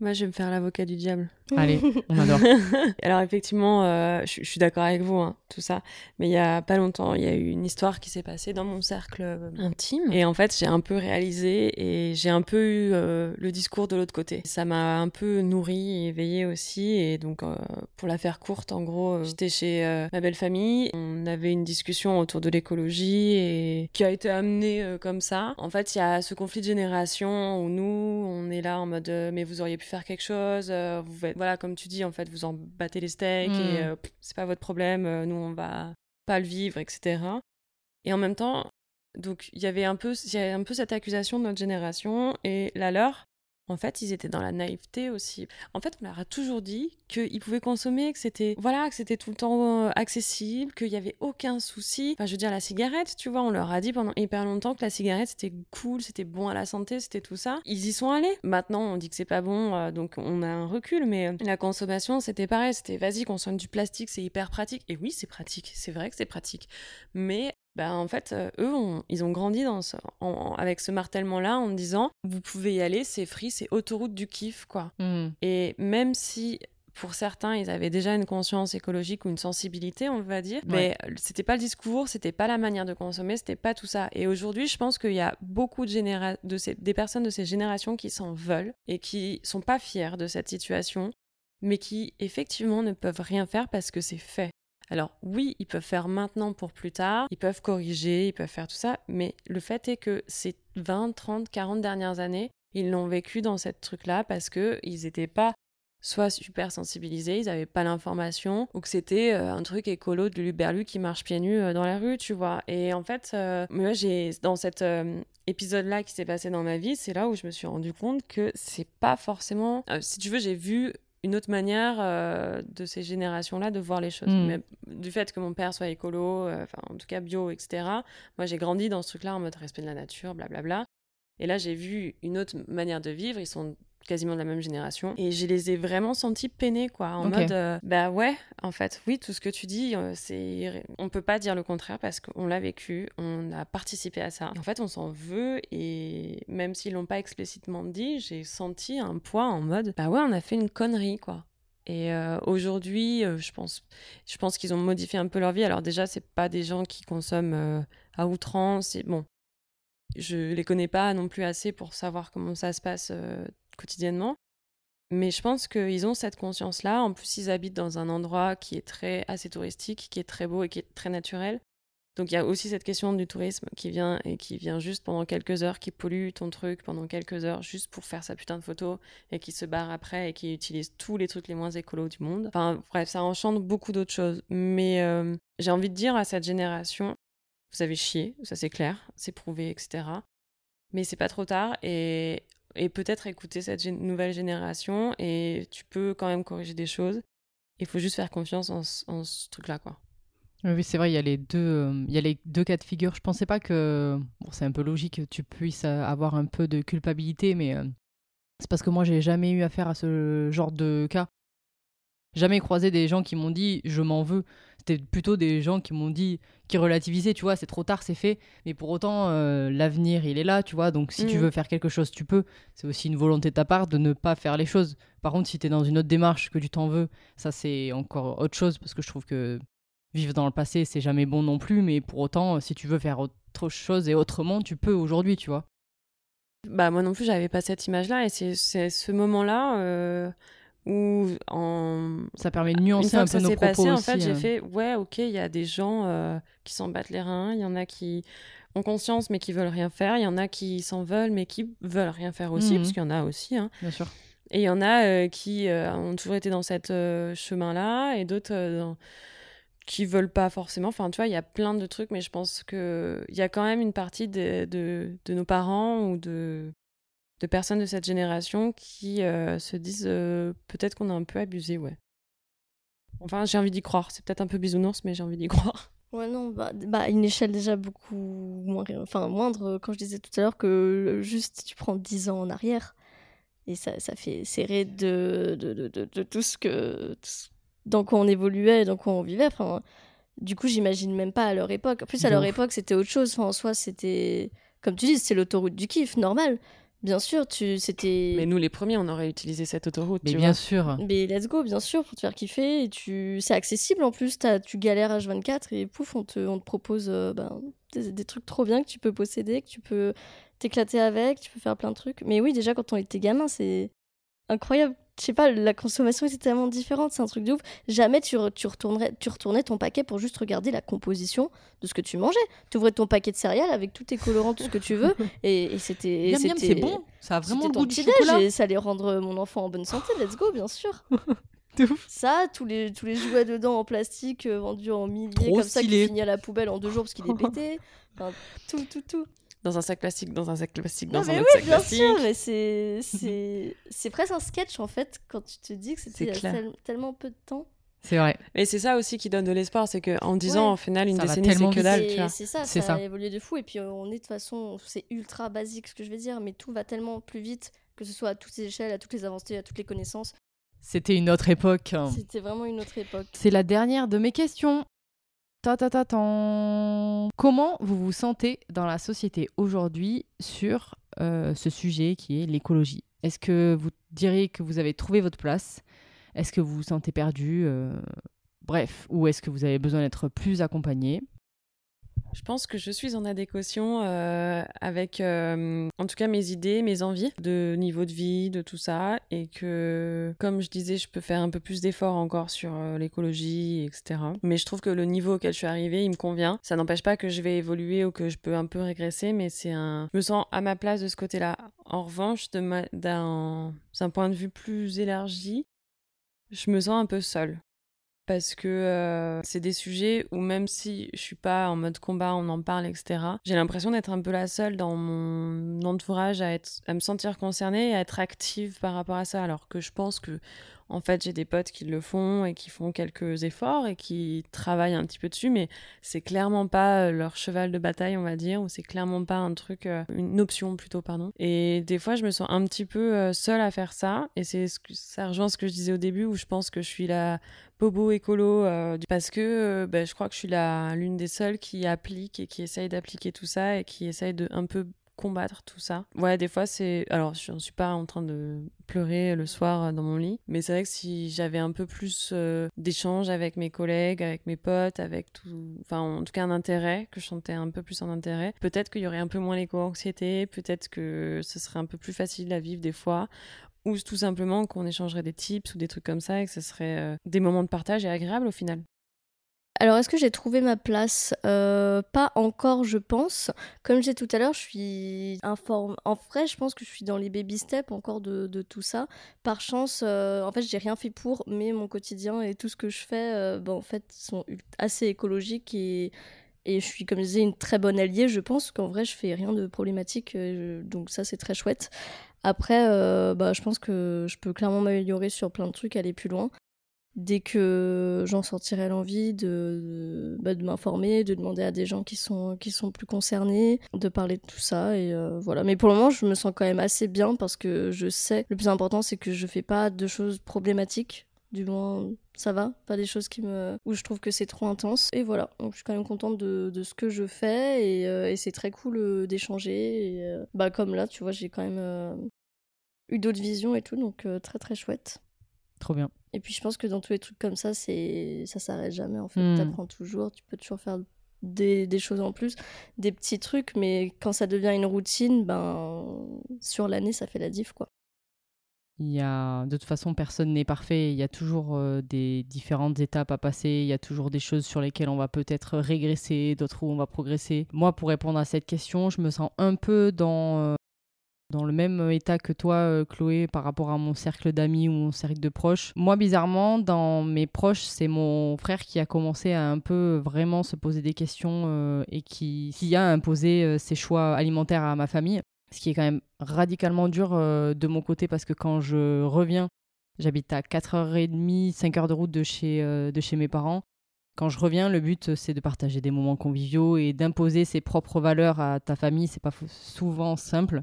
Speaker 3: Moi, je vais me faire l'avocat du diable. <laughs>
Speaker 4: Allez, on adore. <laughs>
Speaker 3: Alors effectivement, euh, je, je suis d'accord avec vous, hein, tout ça. Mais il y a pas longtemps, il y a eu une histoire qui s'est passée dans mon cercle euh, intime. Et en fait, j'ai un peu réalisé et j'ai un peu eu euh, le discours de l'autre côté. Ça m'a un peu nourri et éveillé aussi. Et donc, euh, pour la faire courte, en gros, j'étais chez ma belle famille. On avait une discussion autour de l'écologie et qui a été amenée comme ça. En fait, il y a ce conflit de génération où nous, on est là en mode mais vous auriez pu faire quelque chose. euh, vous faites- voilà, comme tu dis, en fait, vous en battez les steaks
Speaker 4: Mm.
Speaker 3: et euh, pff, c'est pas votre problème. euh, nous, on va pas le vivre, etc. Et en même temps, donc il y avait un peu, il y a un peu cette accusation de notre génération et la leur. En fait, ils étaient dans la naïveté aussi. En fait, on leur a toujours dit qu'ils pouvaient consommer, que c'était voilà, que c'était tout le temps euh, accessible, qu'il y avait aucun souci. Enfin, je veux dire la cigarette, tu vois, on leur a dit pendant hyper longtemps que la cigarette c'était cool, c'était bon à la santé, c'était tout ça. Ils y sont allés. Maintenant, on dit que c'est pas bon, euh, donc on a un recul. Mais euh, la consommation, c'était pareil. C'était vas-y, consomme du plastique, c'est hyper pratique. Et oui, c'est pratique. C'est vrai que c'est pratique. Mais bah, en fait, euh, eux, on- ils ont grandi dans ce- en- en- avec ce martèlement-là en disant vous pouvez y aller, c'est free, c'est autoroute du kiff, quoi.
Speaker 4: Hmm.
Speaker 3: Et même si pour certains, ils avaient déjà une conscience écologique ou une sensibilité, on va dire, mais euh, c'était pas le discours, c'était pas la manière de consommer, c'était pas tout ça. Et aujourd'hui, je pense qu'il y a beaucoup de, généra- de ces, des personnes de ces générations qui s'en veulent et qui sont pas fiers de cette situation, mais qui effectivement ne peuvent rien faire parce que c'est fait. Alors oui, ils peuvent faire maintenant pour plus tard, ils peuvent corriger, ils peuvent faire tout ça, mais le fait est que ces 20, 30, 40 dernières années, ils l'ont vécu dans cette truc-là parce que ils étaient pas soit super sensibilisés, ils n'avaient pas l'information, ou que c'était euh, un truc écolo de l'Uberlu qui marche pieds nus euh, dans la rue, tu vois. Et en fait, euh, moi, j'ai dans cet épisode-là qui s'est passé dans ma vie, c'est là où je me suis rendu compte que c'est pas forcément. si tu veux, j'ai vu une autre manière euh, de ces générations-là de voir les choses.
Speaker 4: Mm.
Speaker 3: Mais du fait que mon père soit écolo, euh, enfin en tout cas bio, etc. Moi, j'ai grandi dans ce truc-là en mode respect de la nature, blablabla. Et là, j'ai vu une autre manière de vivre. Ils sont quasiment de la même génération. Et je les ai vraiment sentis peinés, quoi. En mode, euh, bah ouais, en fait, oui, tout ce que tu dis, euh, c'est. On peut pas dire le contraire parce qu'on l'a vécu, on a participé à ça. En fait, on s'en veut et même s'ils l'ont pas explicitement dit, j'ai senti un poids en mode, bah ouais, on a fait une connerie, quoi. Et euh, aujourd'hui, euh, je pense, je pense qu'ils ont modifié un peu leur vie. Alors déjà, c'est pas des gens qui consomment euh, à outrance. Et bon, je les connais pas non plus assez pour savoir comment ça se passe quotidiennement. Mais je pense qu'ils ont cette conscience-là. En plus, ils habitent dans un endroit qui est très assez touristique, qui est très beau et qui est très naturel. Donc il y a aussi cette question du tourisme qui vient et qui vient juste pendant quelques heures, qui pollue ton truc pendant quelques heures juste pour faire sa putain de photo et qui se barre après et qui utilise tous les trucs les moins écolos du monde. Enfin bref, ça enchante beaucoup d'autres choses. Mais euh, j'ai envie de dire à cette génération, vous avez chié, ça c'est clair, c'est prouvé, etc. Mais c'est pas trop tard et, et peut-être écouter cette nouvelle génération et tu peux quand même corriger des choses. Il faut juste faire confiance en, ce- truc-là, quoi.
Speaker 4: Oui, oui, c'est vrai, il y a les deux, euh, il y a les deux cas de figure. Je pensais pas que, bon, c'est un peu logique que tu puisses euh, avoir un peu de culpabilité, mais euh, c'est parce que moi, j'ai jamais eu affaire à ce genre de cas. Jamais croisé des gens qui m'ont dit je m'en veux. C'était plutôt des gens qui m'ont dit, qui relativisaient, tu vois, c'est trop tard, c'est fait. Mais pour autant, euh, l'avenir, il est là, tu vois. Donc si tu
Speaker 3: Mhm.
Speaker 4: veux faire quelque chose, tu peux. C'est aussi une volonté de ta part de ne pas faire les choses. Par contre, si tu es dans une autre démarche, que tu t'en veux, ça c'est encore autre chose parce que je trouve que vivre dans le passé, c'est jamais bon non plus, mais pour autant, si tu veux faire autre chose et autrement, tu peux aujourd'hui, tu vois.
Speaker 3: Bah moi non plus j'avais pas cette image-là et c'est c'est ce moment-là euh, où en
Speaker 4: Ça permet de nuancer un
Speaker 3: que
Speaker 4: peu
Speaker 3: ça
Speaker 4: nos
Speaker 3: s'est
Speaker 4: propos
Speaker 3: passé en
Speaker 4: aussi.
Speaker 3: fait j'ai
Speaker 4: euh.
Speaker 3: fait ouais ok il y a des gens euh, qui s'en battent les reins il y en a qui ont conscience mais qui veulent rien faire il y en a qui s'en veulent mais qui veulent rien faire aussi
Speaker 4: Mhm.
Speaker 3: parce qu'il y en a aussi hein.
Speaker 4: Bien sûr.
Speaker 3: et il y en a euh, qui ont toujours été dans cette chemin-là et d'autres dans- qui veulent pas forcément. Enfin, tu vois, il y a plein de trucs, mais je pense que il y a quand même une partie de, de, de nos parents ou de, de personnes de cette génération qui euh, se disent euh, peut-être qu'on a un peu abusé, ouais. Enfin, j'ai envie d'y croire. C'est peut-être un peu bisounours, mais j'ai envie d'y <laughs> croire.
Speaker 6: Ouais, non, bah, bah, une échelle déjà beaucoup moins, enfin, moindre, quand je disais tout à l'heure que juste tu prends 10 ans en arrière, et ça, ça fait serrer de, de, de, de, de tout ce que. dans quoi on évoluait, dans quoi on vivait. Enfin, du coup, j'imagine même pas à leur époque. En plus, à leur époque, c'était autre chose. Enfin, en soi, c'était. Comme tu dis, c'est l'autoroute du kiff, normal. Bien sûr, tu c'était.
Speaker 3: Mais nous, les premiers, on aurait utilisé cette autoroute.
Speaker 4: Mais
Speaker 3: tu
Speaker 4: bien
Speaker 3: vois.
Speaker 4: sûr.
Speaker 6: Mais let's go, bien sûr, pour te faire kiffer. Et tu... C'est accessible en plus, t'as- tu galères H24 et pouf, on te, on te propose euh, ben, des, des trucs trop bien que tu peux posséder, que tu peux t'éclater avec, tu peux faire plein de trucs. Mais oui, déjà, quand on était gamin, c'est incroyable. Je sais pas, la consommation était tellement différente, c'est un truc de ouf. Jamais tu, re- tu, retournerais, tu retournais ton paquet pour juste regarder la composition de ce que tu mangeais. Tu ouvrais ton paquet de céréales avec tous tes colorants, tout ce que tu veux, <laughs> et, et c'était.
Speaker 4: c'est bon. Ça a vraiment le goût du chocolat.
Speaker 6: et ça allait rendre mon enfant en bonne santé, let's go, bien sûr. <laughs>
Speaker 4: Ouf.
Speaker 6: Ça, tous les, tous les jouets dedans en plastique euh, vendus en milliers,
Speaker 4: Trop
Speaker 6: comme ça, qui finit à la poubelle en deux jours parce qu'il est pété. Enfin, tout, tout, tout.
Speaker 3: Dans un sac plastique, dans un sac plastique,
Speaker 6: Non,
Speaker 3: dans
Speaker 6: mais
Speaker 3: un autre
Speaker 6: oui,
Speaker 3: sac
Speaker 6: bien
Speaker 3: plastique.
Speaker 6: sûr, mais c'est, c'est, c'est presque un sketch en fait quand tu te dis que c'était il y a tellement peu de temps.
Speaker 4: C'est vrai.
Speaker 3: Mais c'est ça aussi qui donne de l'espoir, c'est qu'en 10
Speaker 6: Ouais.
Speaker 3: ans, au final, une
Speaker 4: Ça
Speaker 3: décennie, c'est
Speaker 4: tellement
Speaker 3: que dalle,
Speaker 6: C'est-
Speaker 3: tu vois.
Speaker 6: C'est ça,
Speaker 4: C'est
Speaker 6: ça,
Speaker 4: ça.
Speaker 6: a évolué de fou. Et puis on est de toute façon, c'est ultra basique ce que je vais dire, mais tout va tellement plus vite, que ce soit à toutes les échelles, à toutes les avancées, à toutes les connaissances.
Speaker 4: C'était une autre époque.
Speaker 6: C'était vraiment une autre époque.
Speaker 4: C'est la dernière de mes questions. Ta. Comment vous vous sentez dans la société aujourd'hui sur euh, ce sujet qui est l'écologie? Est-ce que vous diriez que vous avez trouvé votre place? Est-ce que vous vous sentez perdu euh, Bref, ou est-ce que vous avez besoin d'être plus accompagné?
Speaker 3: Je pense que je suis en adéquation euh, avec, euh, en tout cas, mes idées, mes envies de niveau de vie, de tout ça, et que, comme je disais, je peux faire un peu plus d'efforts encore sur euh, l'écologie, etc. Mais je trouve que le niveau auquel je suis arrivée, il me convient. Ça n'empêche pas que je vais évoluer ou que je peux un peu régresser, mais c'est un, je me sens à ma place de ce côté-là. En revanche, d'un point de vue plus élargi, je me sens un peu seule parce que euh, c'est des sujets où même si je suis pas en mode combat, on en parle, etc. J'ai l'impression d'être un peu la seule dans mon entourage à à me sentir concernée et à être active par rapport à ça, alors que je pense que en fait j'ai des potes qui le font et qui font quelques efforts et qui travaillent un petit peu dessus, mais c'est clairement pas euh, leur cheval de bataille, on va dire, ou c'est clairement pas un truc, euh, une option plutôt, pardon. Et des fois je me sens un petit peu euh, seule à faire ça, et c'est ce ça rejoint ce que je disais au début où je pense que je suis la bobo écolo parce que bah, je crois que je suis l'une des seules qui applique et qui essaye d'appliquer tout ça et qui essaye de un peu combattre tout ça. Ouais, des fois c'est alors je ne suis pas en train de pleurer le soir euh, dans mon lit, mais c'est vrai que si j'avais un peu plus euh, d'échanges avec mes collègues, avec mes potes, avec tout enfin en tout cas un intérêt, que je sentais un peu plus en intérêt, peut-être qu'il y aurait un peu moins l'éco-anxiété, peut-être que ce serait un peu plus facile à vivre des fois ou tout simplement qu'on échangerait des tips ou des trucs comme ça et que ce serait euh, des moments de partage et agréables au final.
Speaker 6: Alors, est-ce que j'ai trouvé ma place? Euh, Pas encore, je pense. Comme je disais tout à l'heure, je suis informe. En vrai, je pense que je suis dans les baby steps encore de, tout ça. Par chance, euh, en fait, j'ai rien fait pour, mais mon quotidien et tout ce que je fais, euh, ben, en fait, sont assez écologiques et, je suis, comme je disais, une très bonne alliée. Je pense qu'en vrai, je fais rien de problématique, donc ça, c'est très chouette. Après, bah, je pense que je peux clairement m'améliorer sur plein de trucs, aller plus loin dès que j'en sortirai l'envie de, bah, de m'informer, de demander à des gens qui sont, qui sont plus concernés, de parler de tout ça. Et euh, voilà. Mais pour le moment, je me sens quand même assez bien parce que je sais, le plus important, c'est que je fais pas de choses problématiques. Du moins, ça va, pas des choses qui me... où je trouve que c'est trop intense. Et voilà, donc je suis quand même contente de, de ce que je fais et, euh, c'est très cool euh, d'échanger. Bah, comme là, tu vois, j'ai quand même eu d'autres visions et tout, donc très très chouette.
Speaker 4: Trop bien.
Speaker 6: Et puis je pense que dans tous les trucs comme ça, c'est ça s'arrête jamais en fait.
Speaker 4: Hmm.
Speaker 6: T'apprends toujours, tu peux toujours faire des, des choses en plus, des petits trucs, mais quand ça devient une routine, ben sur l'année ça fait la diff quoi.
Speaker 4: Il y a, de toute façon, personne n'est parfait. Il y a toujours euh, des différentes étapes à passer. Il y a toujours des choses sur lesquelles on va peut-être régresser, d'autres où on va progresser. Moi, pour répondre à cette question, je me sens un peu dans, euh, dans le même état que toi, euh, Chloé, par rapport à mon cercle d'amis ou mon cercle de proches. Moi, bizarrement, dans mes proches, c'est mon frère qui a commencé à un peu vraiment se poser des questions euh, et qui, qui a imposé euh, ses choix alimentaires à ma famille ce qui est quand même radicalement dur euh, de mon côté parce que quand je reviens, j'habite à 4h30, 5h de route de chez, euh, de chez mes parents. Quand je reviens, le but euh, c'est de partager des moments conviviaux et d'imposer ses propres valeurs à ta famille, c'est pas souvent simple.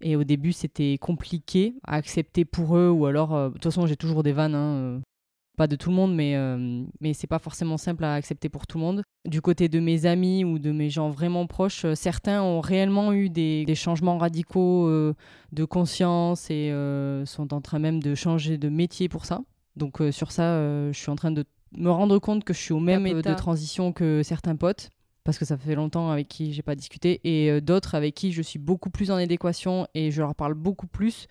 Speaker 4: Et au début, c'était compliqué à accepter pour eux ou alors euh, de toute façon, j'ai toujours des vannes hein, euh, pas de tout le monde, mais, euh, mais c'est pas forcément simple à accepter pour tout le monde. Du côté de mes amis ou de mes gens vraiment proches, euh, certains ont réellement eu des, des changements radicaux de conscience et sont en train même de changer de métier pour ça. Donc sur ça, je suis en train de me rendre compte que je suis au même état. de transition que certains potes parce que ça fait longtemps avec qui j'ai pas discuté et euh, d'autres avec qui je suis beaucoup plus en adéquation et je leur parle beaucoup plus.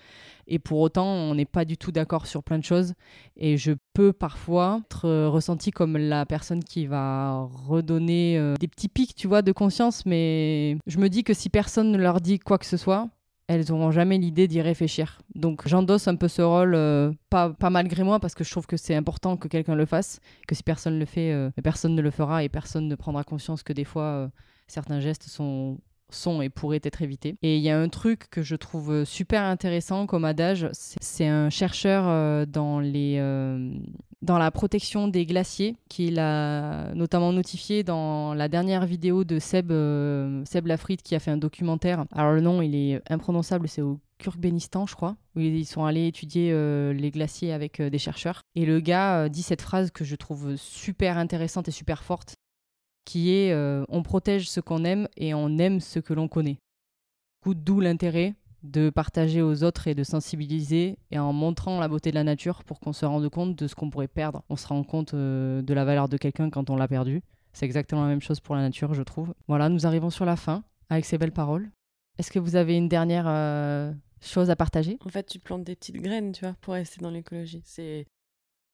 Speaker 4: Et pour autant on n'est pas du tout d'accord sur plein de choses et je peux parfois être euh, ressenti comme la personne qui va redonner euh, des petits pics tu vois de conscience mais je me dis que si personne ne leur dit quoi que ce soit elles n'auront jamais l'idée d'y réfléchir. Donc j'endosse un peu ce rôle, euh, pas, malgré moi, parce que je trouve que c'est important que quelqu'un le fasse, que si personne le fait, euh, personne ne le fera et personne ne prendra conscience que des fois, euh, certains gestes sont et pourraient être évités. Et il y a un truc que je trouve super intéressant comme adage, c'est un chercheur dans, les, dans la protection des glaciers qui l'a notamment notifié dans la dernière vidéo de Seb, euh, Seb Lafrite qui a fait un documentaire. Alors le nom il est imprononçable, c'est au Turkménistan je crois, où ils sont allés étudier euh, les glaciers avec euh, des chercheurs. Et le gars euh, dit cette phrase que je trouve super intéressante et super forte qui est on protège ce qu'on aime et on aime ce que l'on connaît. D'où l'intérêt de partager aux autres et de sensibiliser et en montrant la beauté de la nature pour qu'on se rende compte de ce qu'on pourrait perdre. On se rend compte euh, de la valeur de quelqu'un quand on l'a perdu. C'est exactement la même chose pour la nature, je trouve. Voilà, nous arrivons sur la fin avec ces belles paroles. Est-ce que vous avez une dernière euh, chose à partager?
Speaker 3: En fait, tu plantes des petites graines, tu vois, pour rester dans l'écologie. C'est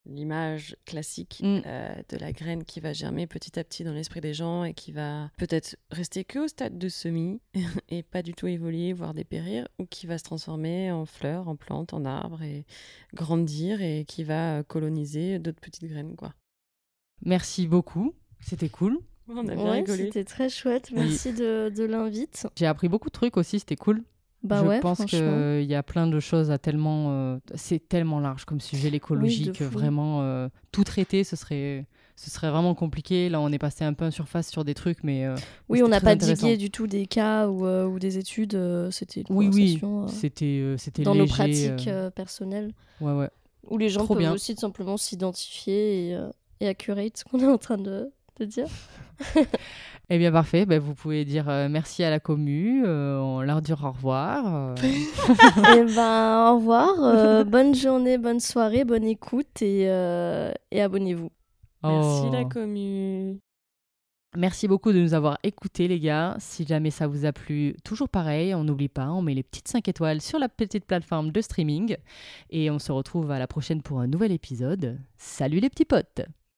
Speaker 3: l'image classique
Speaker 4: Mm.
Speaker 3: euh, de la graine qui va germer petit à petit dans l'esprit des gens et qui va peut-être rester que au stade de semis <laughs> et pas du tout évoluer, voire dépérir, ou qui va se transformer en fleurs, en plantes, en arbres et grandir et qui va euh, coloniser d'autres petites graines, quoi.
Speaker 4: Merci beaucoup, c'était cool.
Speaker 3: On a bien
Speaker 6: Ouais,
Speaker 3: rigolé.
Speaker 6: c'était très chouette. Merci de, de l'invite.
Speaker 4: J'ai appris beaucoup de trucs aussi, c'était cool.
Speaker 6: Bah
Speaker 4: je
Speaker 6: ouais,
Speaker 4: pense qu'il y a plein de choses à tellement. euh, c'est tellement large comme sujet, l'écologie,
Speaker 6: Oui,
Speaker 4: que vraiment euh, tout traiter, ce serait, ce serait vraiment compliqué. Là, on est passé un peu en surface sur des trucs, mais. euh,
Speaker 6: Oui, on n'a pas digué du tout des cas ou, des études. C'était une
Speaker 4: Oui, oui, c'était c'était
Speaker 6: dans
Speaker 4: léger.
Speaker 6: nos pratiques personnelles.
Speaker 4: Ouais, ouais.
Speaker 6: Où les gens
Speaker 4: Trop
Speaker 6: peuvent
Speaker 4: bien.
Speaker 6: aussi tout simplement s'identifier et, et accurate ce qu'on est en train de, de dire. <laughs>
Speaker 4: Eh bien, parfait. Ben, vous pouvez dire euh, merci à la commu. euh, on leur dire au revoir. euh.
Speaker 6: et <laughs> ben, au revoir. euh, <laughs> bonne journée, bonne soirée, bonne écoute et, euh, et abonnez-vous.
Speaker 3: Merci la commu.
Speaker 4: Merci beaucoup de nous avoir écoutés, les gars. Si jamais ça vous a plu, toujours pareil, on n'oublie pas, on met les petites 5 étoiles sur la petite plateforme de streaming. Et on se retrouve à la prochaine pour un nouvel épisode. Salut les petits potes